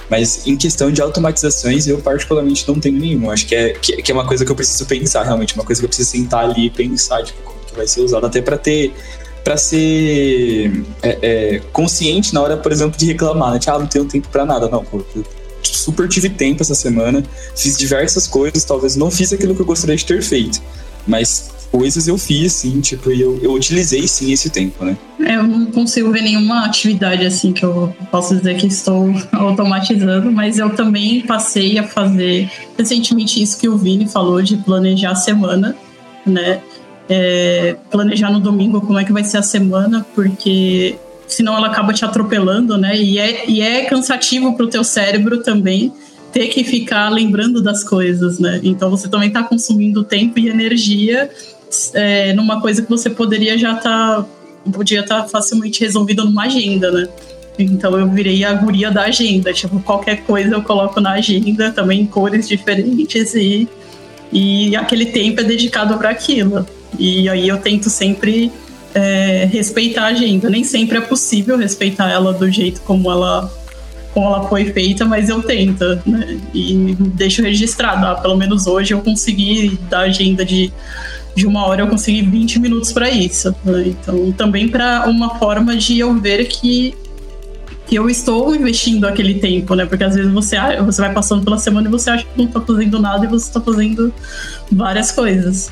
E: Mas em questão de automatizações, eu particularmente não tenho nenhum. Acho que é, que, que, é uma coisa que eu preciso pensar, realmente. Uma coisa que eu preciso sentar ali e pensar, tipo, vai ser usado até para ter para ser é, é, consciente na hora, por exemplo, de reclamar, né? Tipo, ah, não tenho tempo para nada. Não, pô, eu super tive tempo essa semana, fiz diversas coisas, talvez não fiz aquilo que eu gostaria de ter feito, mas coisas eu fiz, sim, tipo, e eu, eu utilizei sim esse tempo, né?
D: Eu não consigo ver nenhuma atividade assim que eu posso dizer que estou automatizando, mas eu também passei a fazer recentemente isso que o Vini falou de planejar a semana, né? É, planejar no domingo como é que vai ser a semana, porque senão ela acaba te atropelando, né? E é, e é cansativo para o teu cérebro também ter que ficar lembrando das coisas, né? Então você também está consumindo tempo e energia é, numa coisa que você poderia já estar tá, podia estar tá facilmente resolvida numa agenda, né? Então eu virei a guria da agenda, tipo, qualquer coisa eu coloco na agenda, também em cores diferentes e, e aquele tempo é dedicado para aquilo. E aí eu tento sempre é, respeitar a agenda. Nem sempre é possível respeitar ela do jeito como ela como ela foi feita, mas eu tento, né? E deixo registrado. Ah, pelo menos hoje eu consegui da agenda de, de uma hora, eu consegui 20 minutos para isso. Né? Então, também para uma forma de eu ver que que eu estou investindo aquele tempo, né? Porque às vezes você, você vai passando pela semana e você acha que não está fazendo nada e você está fazendo várias coisas.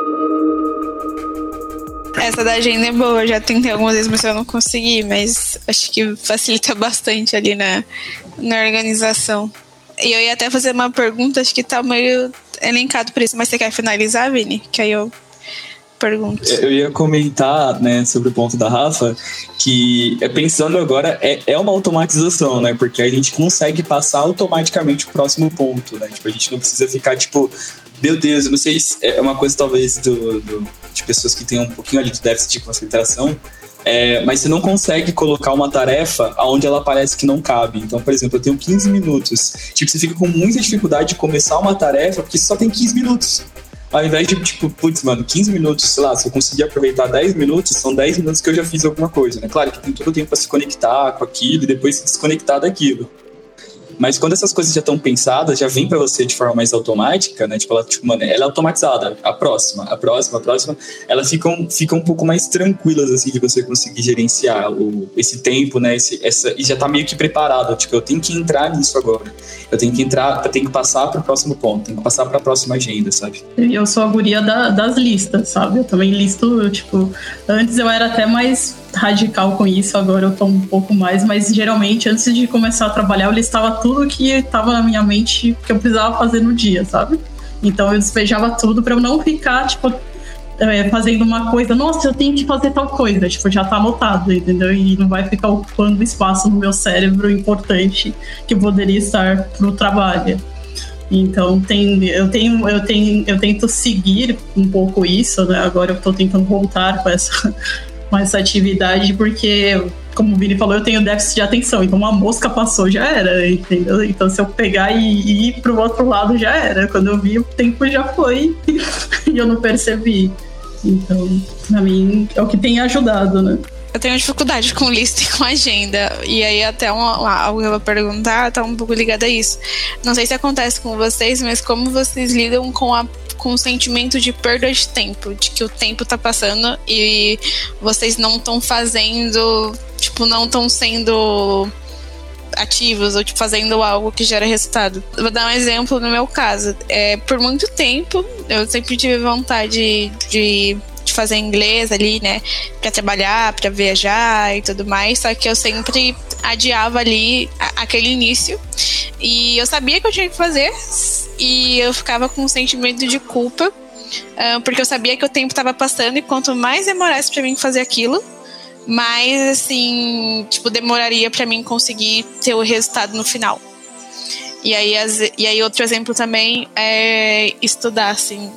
C: Essa da agenda é boa, já tentei algumas vezes, mas eu não consegui, mas acho que facilita bastante ali na, na organização. E eu ia até fazer uma pergunta, acho que tá meio elencado por isso, mas você quer finalizar, Vini? Que aí eu pergunto.
E: Eu ia comentar, né, sobre o ponto da Rafa, que é, pensando agora, é, é uma automatização, né? Porque a gente consegue passar automaticamente o próximo ponto, né? Tipo, a gente não precisa ficar, tipo, meu Deus, eu não sei se é uma coisa talvez do, do de pessoas que têm um pouquinho ali de déficit de concentração, é, mas você não consegue colocar uma tarefa onde ela parece que não cabe. Então, por exemplo, eu tenho 15 minutos. Tipo, você fica com muita dificuldade de começar uma tarefa porque só tem 15 minutos. Ao invés de, tipo, putz, mano, 15 minutos, sei lá, se eu conseguir aproveitar 10 minutos, são 10 minutos que eu já fiz alguma coisa, né? Claro que tem todo o tempo para se conectar com aquilo e depois se desconectar daquilo. Mas quando essas coisas já estão pensadas, já vem para você de forma mais automática, né? Tipo, ela, tipo, mano, ela é automatizada. A próxima, a próxima, a próxima, elas ficam, ficam um pouco mais tranquilas, assim, de você conseguir gerenciar o, esse tempo, né? Esse, essa, e já tá meio que preparado. Tipo, eu tenho que entrar nisso agora. Eu tenho que entrar, eu tenho que passar para o próximo ponto, tenho que passar para a próxima agenda, sabe?
D: Eu sou a guria da, das listas, sabe? Eu também listo, tipo, antes eu era até mais radical com isso, agora eu tô um pouco mais, mas geralmente antes de começar a trabalhar eu listava tudo que estava na minha mente que eu precisava fazer no dia, sabe? Então eu despejava tudo para eu não ficar, tipo, é, fazendo uma coisa, nossa, eu tenho que fazer tal coisa, tipo, já tá anotado, entendeu? E não vai ficar ocupando espaço no meu cérebro importante que poderia estar pro trabalho. Então tem, eu tenho, eu tenho, eu tento seguir um pouco isso, né? Agora eu estou tentando voltar com essa com essa atividade, porque, como o Vini falou, eu tenho déficit de atenção. Então, uma mosca passou, já era, entendeu? Então, se eu pegar e, e ir pro outro lado, já era. Quando eu vi, o tempo já foi e eu não percebi. Então, pra mim, é o que tem ajudado, né?
C: Eu tenho dificuldade com lista e com agenda. E aí, até uma, eu vou perguntar tá um pouco ligado a isso. Não sei se acontece com vocês, mas como vocês lidam com a com o sentimento de perda de tempo, de que o tempo tá passando e vocês não estão fazendo, tipo, não estão sendo ativos ou tipo, fazendo algo que gera resultado. Vou dar um exemplo no meu caso. É, por muito tempo, eu sempre tive vontade de de fazer inglês ali, né, para trabalhar, para viajar e tudo mais, só que eu sempre adiava ali aquele início. E eu sabia que eu tinha que fazer e eu ficava com um sentimento de culpa, uh, porque eu sabia que o tempo estava passando e quanto mais demorasse para mim fazer aquilo, mais assim, tipo, demoraria para mim conseguir ter o resultado no final. E aí, as, e aí outro exemplo também é estudar, assim,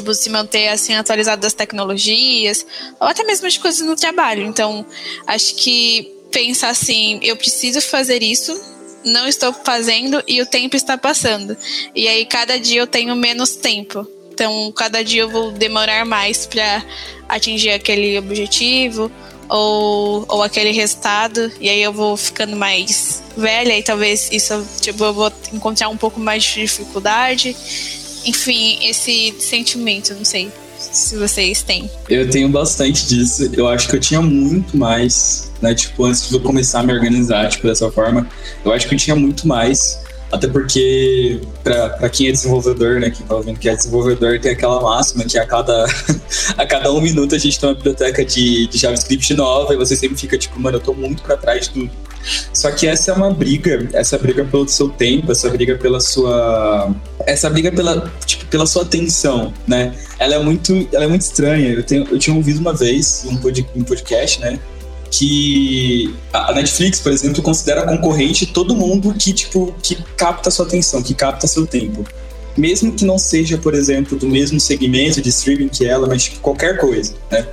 C: tipo, se manter assim atualizado das tecnologias, ou até mesmo de coisas no trabalho. Então, acho que pensar assim, eu preciso fazer isso, não estou fazendo e o tempo está passando. E aí cada dia eu tenho menos tempo. Então, cada dia eu vou demorar mais para atingir aquele objetivo ou, ou aquele resultado. E aí eu vou ficando mais velha e talvez isso tipo, eu vou encontrar um pouco mais de dificuldade enfim, esse sentimento, não sei se vocês têm.
E: Eu tenho bastante disso. Eu acho que eu tinha muito mais, né? Tipo, antes de eu começar a me organizar, tipo, dessa forma, eu acho que eu tinha muito mais. Até porque, para quem é desenvolvedor, né, quem tá ouvindo que é desenvolvedor, tem aquela máxima que a cada, a cada um minuto a gente tem uma biblioteca de, de JavaScript nova e você sempre fica tipo, mano, eu tô muito para trás de tudo. Só que essa é uma briga, essa briga pelo seu tempo, essa briga pela sua. Essa briga pela, tipo, pela sua atenção, né? Ela é muito, ela é muito estranha. Eu, tenho, eu tinha ouvido uma vez um, um podcast, né? que a Netflix, por exemplo, considera concorrente todo mundo que, tipo, que capta sua atenção, que capta seu tempo. Mesmo que não seja, por exemplo, do mesmo segmento de streaming que ela, mas tipo, qualquer coisa, né?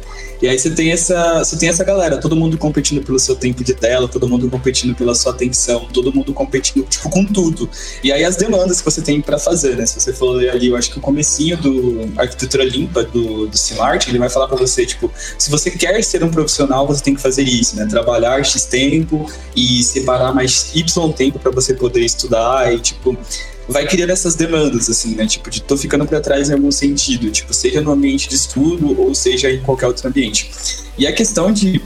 E: E aí você tem essa, você tem essa galera, todo mundo competindo pelo seu tempo de tela, todo mundo competindo pela sua atenção, todo mundo competindo tipo com tudo. E aí as demandas que você tem para fazer, né? Se você for ali, eu acho que o comecinho do arquitetura limpa do do Smart, ele vai falar para você, tipo, se você quer ser um profissional, você tem que fazer isso, né? Trabalhar X tempo e separar mais Y tempo para você poder estudar e tipo vai criando essas demandas, assim, né? Tipo, de tô ficando para trás em algum sentido, tipo, seja no ambiente de estudo ou seja em qualquer outro ambiente. E a questão de,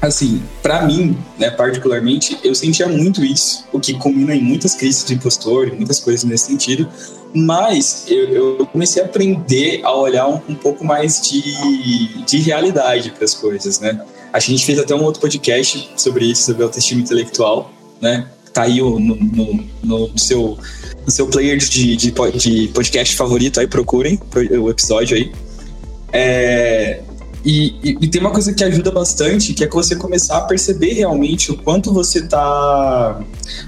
E: assim, para mim, né, particularmente, eu sentia muito isso, o que combina em muitas crises de impostor muitas coisas nesse sentido, mas eu, eu comecei a aprender a olhar um, um pouco mais de, de realidade para as coisas, né? A gente fez até um outro podcast sobre isso, sobre autoestima intelectual, né? Tá aí no, no, no seu no seu player de, de, de podcast favorito, aí procurem o episódio aí. É, e, e, e, tem uma coisa que ajuda bastante, que é você começar a perceber realmente o quanto você tá.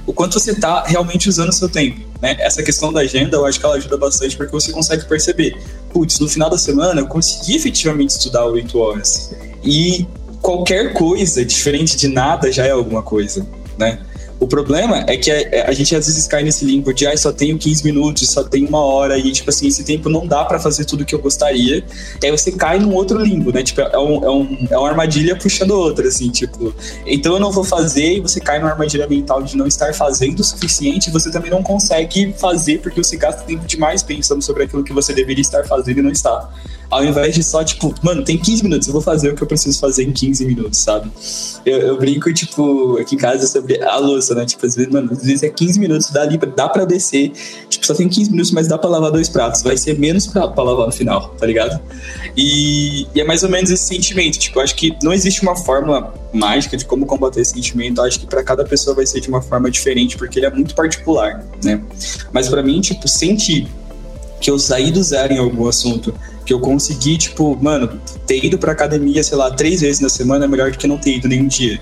E: O quanto você tá realmente usando o seu tempo. Né? Essa questão da agenda, eu acho que ela ajuda bastante porque você consegue perceber. Putz, no final da semana eu consegui efetivamente estudar 8 horas. E qualquer coisa diferente de nada já é alguma coisa, né? O problema é que a, gente às vezes cai nesse limbo de ah, só tenho 15 minutos, só tenho uma hora, e tipo assim, esse tempo não dá para fazer tudo que eu gostaria. E aí você cai num outro limbo, né? Tipo, é, um, é, um, é uma armadilha puxando outra, assim, tipo, então eu não vou fazer, e você cai numa armadilha mental de não estar fazendo o suficiente, e você também não consegue fazer porque você gasta tempo demais pensando sobre aquilo que você deveria estar fazendo e não está. Ao invés de só, tipo, mano, tem 15 minutos, eu vou fazer o que eu preciso fazer em 15 minutos, sabe? Eu, eu brinco, tipo, aqui em casa sobre a louça, né? Tipo, às vezes, mano, às vezes é 15 minutos, dá, ali, dá pra descer. Tipo, só tem 15 minutos, mas dá pra lavar dois pratos. Vai ser menos pra, pra lavar no final, tá ligado? E, e é mais ou menos esse sentimento. Tipo, eu acho que não existe uma fórmula mágica de como combater esse sentimento. Eu acho que para cada pessoa vai ser de uma forma diferente, porque ele é muito particular, né? Mas para mim, tipo, sentir que eu saí do zero em algum assunto que eu consegui, tipo, mano, ter ido pra academia, sei lá, três vezes na semana é melhor do que não ter ido nenhum dia,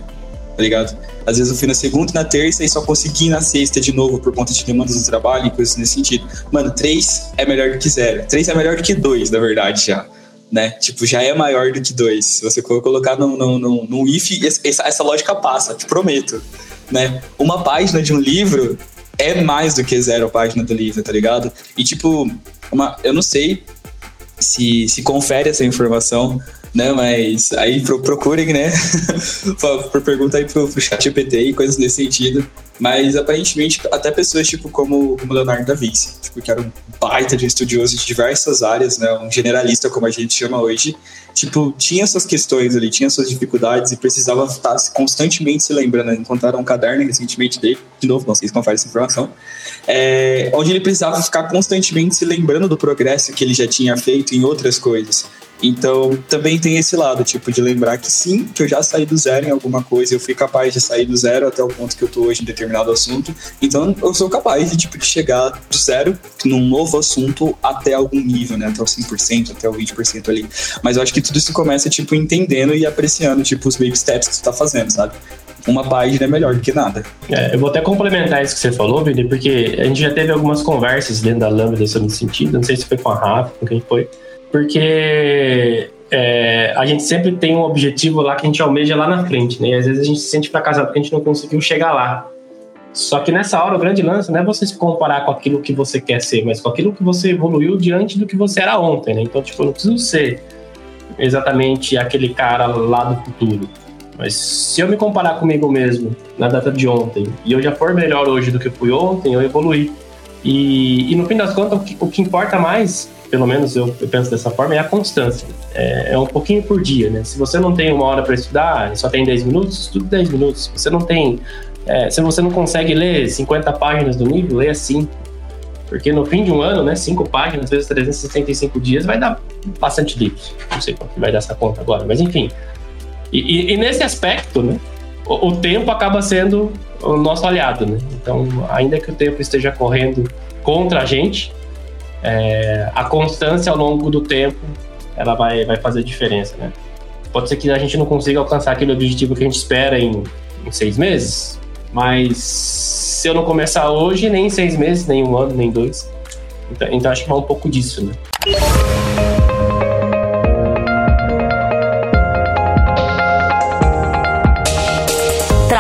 E: tá ligado? Às vezes eu fui na segunda e na terça e só consegui na sexta de novo por conta de demandas do trabalho e coisas nesse sentido. Mano, três é melhor do que zero. Três é melhor do que dois, na verdade, já. Né? Tipo, já é maior do que dois. Se você colocar no, no, no if, essa, essa lógica passa, te prometo. Né? Uma página de um livro é mais do que zero página do livro, tá ligado? E tipo, uma, eu não sei se, se confere essa informação, né? Mas aí procurem, né? por pergunta aí pro, pro chat GPT e coisas nesse sentido. Mas aparentemente, até pessoas tipo como, como Leonardo da Vinci, tipo, que era um baita de estudioso de diversas áreas, né? Um generalista, como a gente chama hoje, tipo, tinha suas questões ali, tinha suas dificuldades e precisava estar constantemente se lembrando. Encontraram um caderno recentemente dele, de novo, não sei se confere essa informação, é, onde ele precisava ficar constantemente se lembrando do progresso que ele já tinha feito em outras coisas. Então, também tem esse lado, tipo, de lembrar que sim, que eu já saí do zero em alguma coisa, eu fui capaz de sair do zero até o ponto que eu tô hoje em determinado assunto. Então, eu sou capaz de, tipo, de chegar do zero num novo assunto até algum nível, né? Até o 100%, até o 20% ali. Mas eu acho que tudo isso começa, tipo, entendendo e apreciando, tipo, os baby steps que tu tá fazendo, sabe? uma página é melhor do que nada.
B: É, eu vou até complementar isso que você falou, Vini, porque a gente já teve algumas conversas dentro da Lambda sobre esse sentido. Não sei se foi com a Rafa, com quem foi porque é, a gente sempre tem um objetivo lá que a gente almeja lá na frente, né? E às vezes a gente se sente fracassado porque a gente não conseguiu chegar lá. Só que nessa hora o grande lance não é você se comparar com aquilo que você quer ser, mas com aquilo que você evoluiu diante do que você era ontem, né? Então, tipo, eu não preciso ser exatamente aquele cara lá do futuro. Mas se eu me comparar comigo mesmo na data de ontem e eu já for melhor hoje do que fui ontem, eu evoluí. E, e no fim das contas, o que, o que importa mais pelo menos eu, eu, penso dessa forma, é a constância. É, é, um pouquinho por dia, né? Se você não tem uma hora para estudar e só tem 10 minutos, estude 10 minutos. Se você não tem. É, se você não consegue ler 50 páginas do livro, leia 5. Porque no fim de um ano, né, 5 páginas vezes 365 dias vai dar bastante livros. Não sei quanto vai dar essa conta agora, mas enfim. E, e, e nesse aspecto, né, o, tempo acaba sendo o nosso aliado, né? Então, ainda que o tempo esteja correndo contra a gente, é, a constância ao longo do tempo ela vai, vai fazer diferença, né? Pode ser que a gente não consiga alcançar aquele objetivo que a gente espera em, em seis meses, mas se eu não começar hoje, nem em seis meses, nem um ano, nem dois. Então, então acho que vai um pouco disso, né?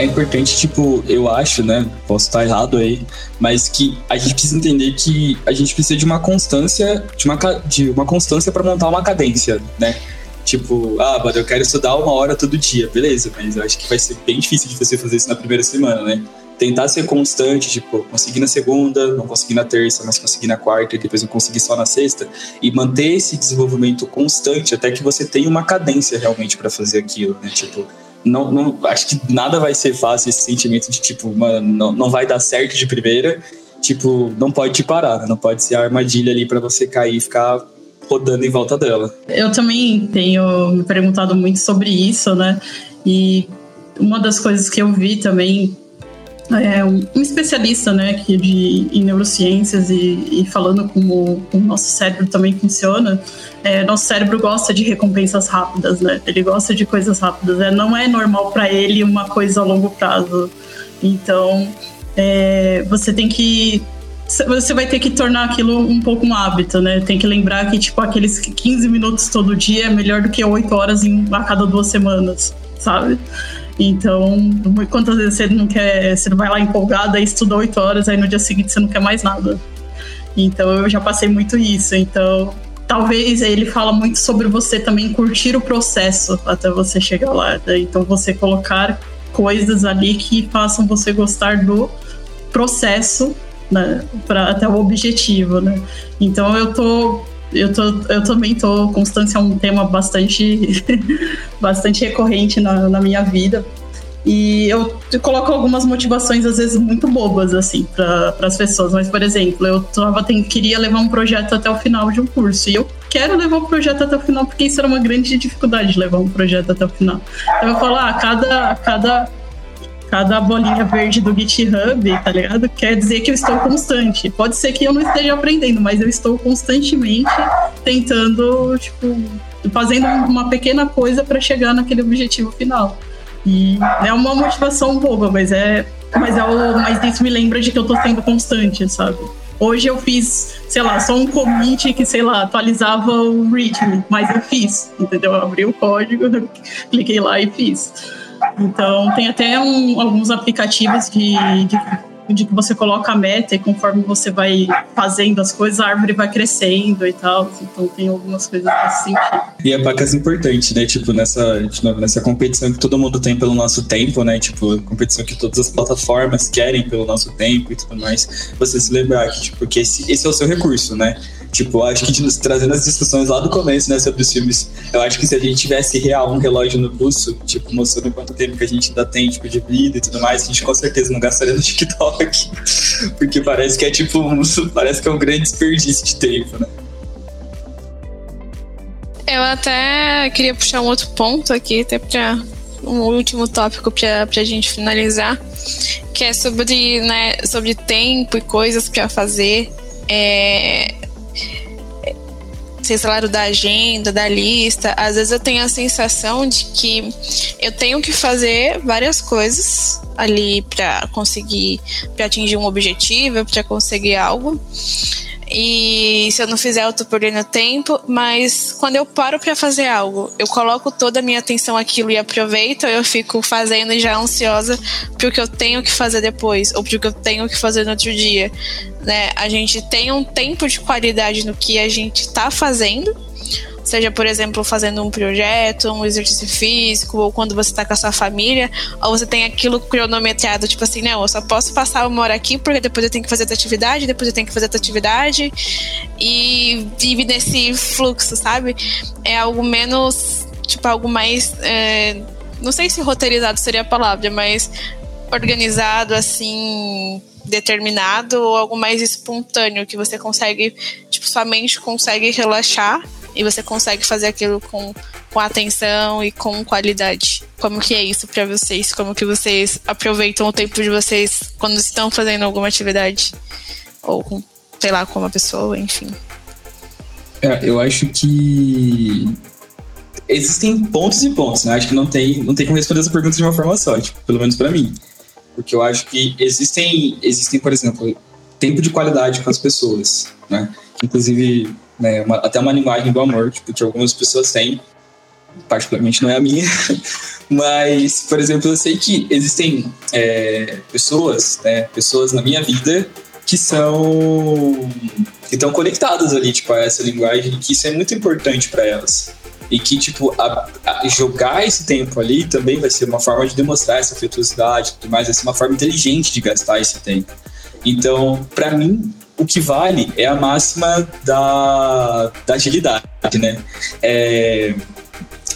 E: é importante, tipo, eu acho, né? Posso estar errado aí, mas que a gente precisa entender que a gente precisa de uma constância, de uma, de uma constância para montar uma cadência, né? Tipo, ah, mas eu quero estudar uma hora todo dia, beleza, mas eu acho que vai ser bem difícil de você fazer isso na primeira semana, né? Tentar ser constante, tipo, conseguir na segunda, não conseguir na terça, mas conseguir na quarta e depois não conseguir só na sexta, e manter esse desenvolvimento constante até que você tenha uma cadência realmente para fazer aquilo, né? Tipo, não, não, acho que nada vai ser fácil esse sentimento de tipo, mano, não, não vai dar certo de primeira. Tipo, não pode te parar, né? não pode ser a armadilha ali para você cair e ficar rodando em volta dela.
D: Eu também tenho me perguntado muito sobre isso, né? E uma das coisas que eu vi também é um especialista, né, que de, em neurociências e, e falando como o nosso cérebro também funciona, é, nosso cérebro gosta de recompensas rápidas, né? Ele gosta de coisas rápidas. É, não é normal para ele uma coisa a longo prazo. Então, é, você tem que você vai ter que tornar aquilo um pouco um hábito, né? Tem que lembrar que, tipo, aqueles 15 minutos todo dia é melhor do que 8 horas em, a cada duas semanas, sabe? Então, quantas vezes você não quer, você vai lá empolgada e estuda 8 horas, aí no dia seguinte você não quer mais nada. Então, eu já passei muito isso. Então, talvez ele fala muito sobre você também curtir o processo até você chegar lá. Né? Então você colocar coisas ali que façam você gostar do processo né, para até o objetivo, né? Então eu tô eu, tô, eu também tô constância é um tema bastante bastante recorrente na, na minha vida e eu coloco algumas motivações, às vezes, muito bobas, assim, para as pessoas. Mas, por exemplo, eu tava, tem, queria levar um projeto até o final de um curso. E eu quero levar o projeto até o final, porque isso era uma grande dificuldade de levar um projeto até o final. Então, eu falo, ah, cada, cada, cada bolinha verde do GitHub, tá ligado? Quer dizer que eu estou constante. Pode ser que eu não esteja aprendendo, mas eu estou constantemente tentando, tipo, fazendo uma pequena coisa para chegar naquele objetivo final. E é uma motivação boba, mas é. Mas, é o, mas isso me lembra de que eu tô sendo constante, sabe? Hoje eu fiz, sei lá, só um commit que, sei lá, atualizava o ritmo, mas eu fiz, entendeu? Eu abri o código, cliquei lá e fiz. Então, tem até um, alguns aplicativos de, de de que você coloca a meta e conforme você vai fazendo as coisas, a árvore vai crescendo e tal. Então tem algumas coisas sentido.
E: E a pacas importante, né? Tipo, nessa, nessa competição que todo mundo tem pelo nosso tempo, né? Tipo, competição que todas as plataformas querem pelo nosso tempo e tudo mais. Você se lembrar que, tipo, que esse, esse é o seu recurso, né? Tipo, acho que trazendo as discussões lá do começo, né, sobre os filmes, eu acho que se a gente tivesse real um relógio no pulso, tipo, mostrando quanto tempo que a gente ainda tem, tipo, de vida e tudo mais, a gente com certeza não gastaria no TikTok. Porque parece que é tipo, parece que é um grande desperdício de tempo, né?
C: Eu até queria puxar um outro ponto aqui, até para um último tópico para a gente finalizar, que é sobre, né, sobre tempo e coisas para fazer. É, sei lá, da agenda, da lista, às vezes eu tenho a sensação de que eu tenho que fazer várias coisas ali para conseguir, para atingir um objetivo, para conseguir algo. E se eu não fizer, eu tô perdendo tempo. Mas quando eu paro para fazer algo, eu coloco toda a minha atenção aquilo e aproveito, eu fico fazendo já ansiosa pro que eu tenho que fazer depois, ou pro que eu tenho que fazer no outro dia. Né? A gente tem um tempo de qualidade no que a gente tá fazendo seja, por exemplo, fazendo um projeto, um exercício físico, ou quando você está com a sua família, ou você tem aquilo cronometrado, tipo assim, não, eu só posso passar uma hora aqui porque depois eu tenho que fazer outra atividade, depois eu tenho que fazer outra atividade, e vive nesse fluxo, sabe? É algo menos, tipo, algo mais. É, não sei se roteirizado seria a palavra, mas organizado, assim, determinado ou algo mais espontâneo que você consegue, tipo, sua mente consegue relaxar e você consegue fazer aquilo com, com atenção e com qualidade. Como que é isso para vocês? Como que vocês aproveitam o tempo de vocês quando estão fazendo alguma atividade? Ou com, sei lá, com uma pessoa, enfim.
E: É, eu acho que existem pontos e pontos, né? Acho que não tem, não tem como responder essa pergunta de uma forma só, tipo, pelo menos para mim. Porque eu acho que existem, existem, por exemplo, tempo de qualidade com as pessoas, né? Inclusive, né, uma, até uma linguagem do amor, tipo, que algumas pessoas têm, particularmente não é a minha, mas, por exemplo, eu sei que existem é, pessoas, né, pessoas na minha vida que são que estão conectadas ali, tipo, a essa linguagem, que isso é muito importante para elas. E que, tipo, a, a jogar esse tempo ali também vai ser uma forma de demonstrar essa afetuosidade tudo mais, vai ser uma forma inteligente de gastar esse tempo. Então, para mim, o que vale é a máxima da, da agilidade, né? É,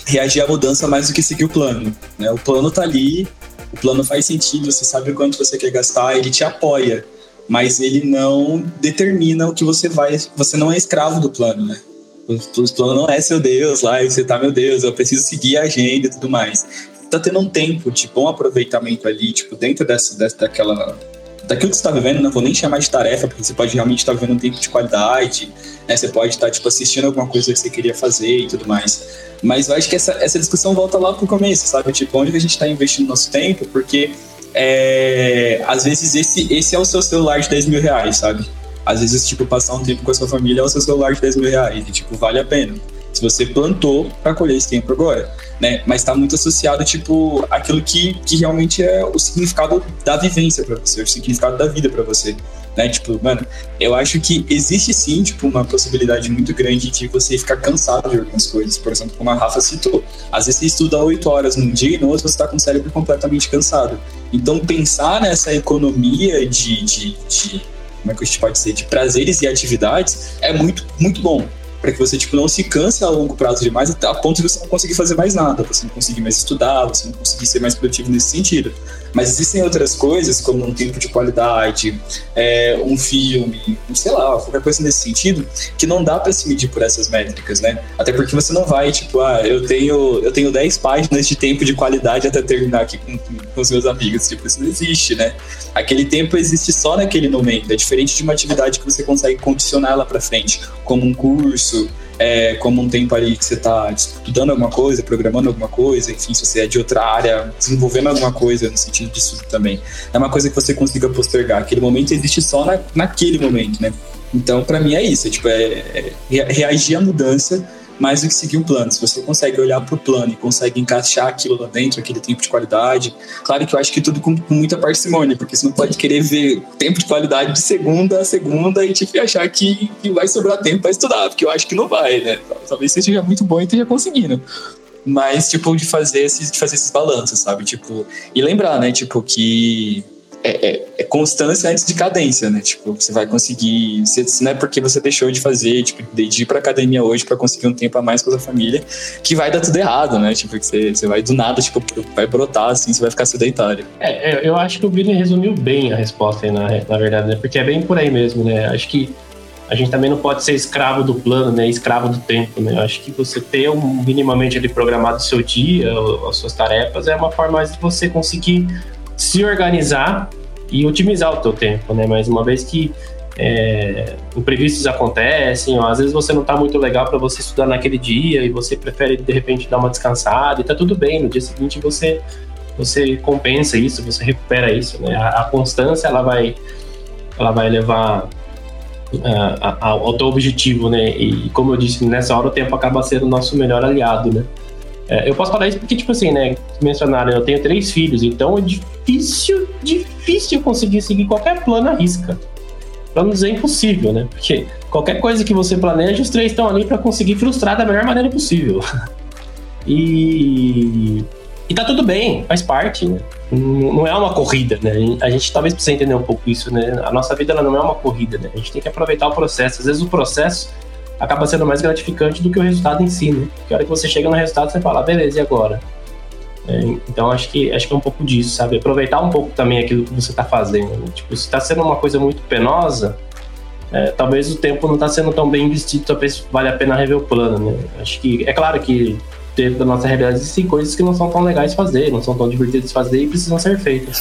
E: reagir à mudança mais do que seguir o plano. Né? O plano tá ali, o plano faz sentido, você sabe o quanto você quer gastar, ele te apoia, mas ele não determina o que você vai. Você não é escravo do plano, né? O, plano não é seu Deus lá, e você tá, meu Deus, eu preciso seguir a agenda e tudo mais. Tá tendo um tempo de bom aproveitamento ali, tipo, dentro dessa, dessa daquela daquilo que você está vivendo, não vou nem chamar de tarefa, porque você pode realmente estar tá vivendo um tempo de qualidade, né? Você pode estar, tá, tipo, assistindo alguma coisa que você queria fazer e tudo mais. Mas eu acho que essa, essa discussão volta lá pro começo, sabe? Tipo, onde a gente está investindo nosso tempo, porque é, às vezes esse, esse é o seu celular de 10 mil reais, sabe? Às vezes, tipo, passar um tempo com a sua família é o seu celular de 10 mil reais, e, tipo, vale a pena se você plantou para colher esse tempo agora, né? Mas está muito associado, tipo, aquilo que, que realmente é o significado da vivência para você, o significado da vida para você, né? Tipo, mano, eu acho que existe sim, tipo, uma possibilidade muito grande de você ficar cansado de algumas coisas, por exemplo, como a Rafa citou. Às vezes você estuda oito horas num dia e no outro você está com o cérebro completamente cansado. Então, pensar nessa economia de, de, de como é que a gente pode dizer, de prazeres e atividades é muito, muito bom para que você tipo, não se canse a longo prazo demais a ponto de você não conseguir fazer mais nada, você não conseguir mais estudar, você não conseguir ser mais produtivo nesse sentido. Mas existem outras coisas, como um tempo de qualidade, é, um filme, sei lá, qualquer coisa nesse sentido, que não dá para se medir por essas métricas, né? Até porque você não vai, tipo, ah, eu tenho, eu tenho 10 páginas de tempo de qualidade até terminar aqui com, com os meus amigos. Tipo, isso não existe, né? Aquele tempo existe só naquele momento. É diferente de uma atividade que você consegue condicionar ela para frente, como um curso, é, como um tempo ali que você está estudando alguma coisa, programando alguma coisa, enfim, se você é de outra área, desenvolvendo alguma coisa no sentido estudo também. É uma coisa que você consiga postergar. Aquele momento existe só na, naquele momento, né? Então, para mim é isso, é, tipo, é, é reagir à mudança mais do que seguir um plano. Se você consegue olhar para o plano e consegue encaixar aquilo lá dentro, aquele tempo de qualidade, claro que eu acho que tudo com, com muita parcimônia, porque você não pode querer ver tempo de qualidade de segunda a segunda e tipo, achar que, que vai sobrar tempo para estudar, porque eu acho que não vai, né? Talvez você seja muito bom e esteja conseguindo mas tipo de fazer esses de fazer esses balanços, sabe? Tipo, e lembrar, né, tipo que é, é, é, constância antes de cadência, né? Tipo, você vai conseguir. Você, não é porque você deixou de fazer, tipo, de ir pra academia hoje para conseguir um tempo a mais com a sua família, que vai dar tudo errado, né? Tipo, que você, você vai do nada, tipo, vai brotar assim, você vai ficar sedentário.
B: É, é eu acho que o Billy resumiu bem a resposta aí, na, na verdade, né? Porque é bem por aí mesmo, né? Acho que a gente também não pode ser escravo do plano, né? Escravo do tempo, né? Acho que você ter um, minimamente ali programado o seu dia, as suas tarefas, é uma forma mais de você conseguir se organizar e otimizar o teu tempo, né? Mas uma vez que é, imprevistos acontecem, às vezes você não está muito legal para você estudar naquele dia e você prefere de repente dar uma descansada e tá tudo bem. No dia seguinte você você compensa isso, você recupera isso, né? A, a constância ela vai ela vai levar uh, ao teu objetivo, né? E como eu disse, nessa hora o tempo acaba sendo o nosso melhor aliado, né? É, eu posso falar isso porque, tipo assim, né? Mencionaram, eu tenho três filhos, então é difícil, difícil conseguir seguir qualquer plano à risca. Pra não dizer impossível, né? Porque qualquer coisa que você planeja, os três estão ali para conseguir frustrar da melhor maneira possível. e. E tá tudo bem, faz parte, né? Não é uma corrida, né? A gente talvez precise entender um pouco isso, né? A nossa vida ela não é uma corrida, né? A gente tem que aproveitar o processo. Às vezes o processo acaba sendo mais gratificante do que o resultado em si, né? Porque a hora que você chega no resultado, você fala, ah, beleza, e agora? É, então acho que acho que é um pouco disso, sabe? Aproveitar um pouco também aquilo que você está fazendo. Né? Tipo, se está sendo uma coisa muito penosa, é, talvez o tempo não está sendo tão bem investido, talvez vale a pena rever o plano, né? Acho que é claro que dentro da nossa realidade existem coisas que não são tão legais fazer, não são tão divertidas fazer e precisam ser feitas.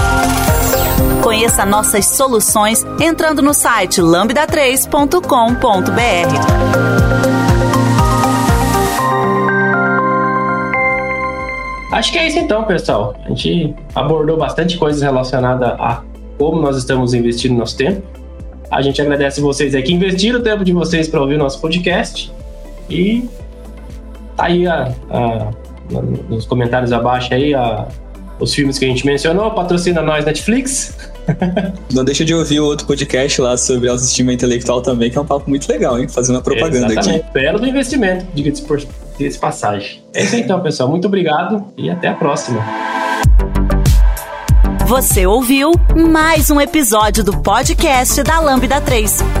A: Conheça nossas soluções entrando no site lambda3.com.br.
B: Acho que é isso então, pessoal. A gente abordou bastante coisas relacionadas a como nós estamos investindo nosso tempo. A gente agradece vocês aí que investiram o tempo de vocês para ouvir o nosso podcast. E tá aí a, a, nos comentários abaixo aí a, os filmes que a gente mencionou. Patrocina nós, Netflix.
E: Não deixa de ouvir o outro podcast lá sobre autoestima intelectual também, que é um papo muito legal, hein? Fazendo uma propaganda Exatamente. aqui.
B: Belo do investimento, diga-se por esse passagem. É isso aí então, pessoal. Muito obrigado e até a próxima.
A: Você ouviu mais um episódio do podcast da Lambda 3.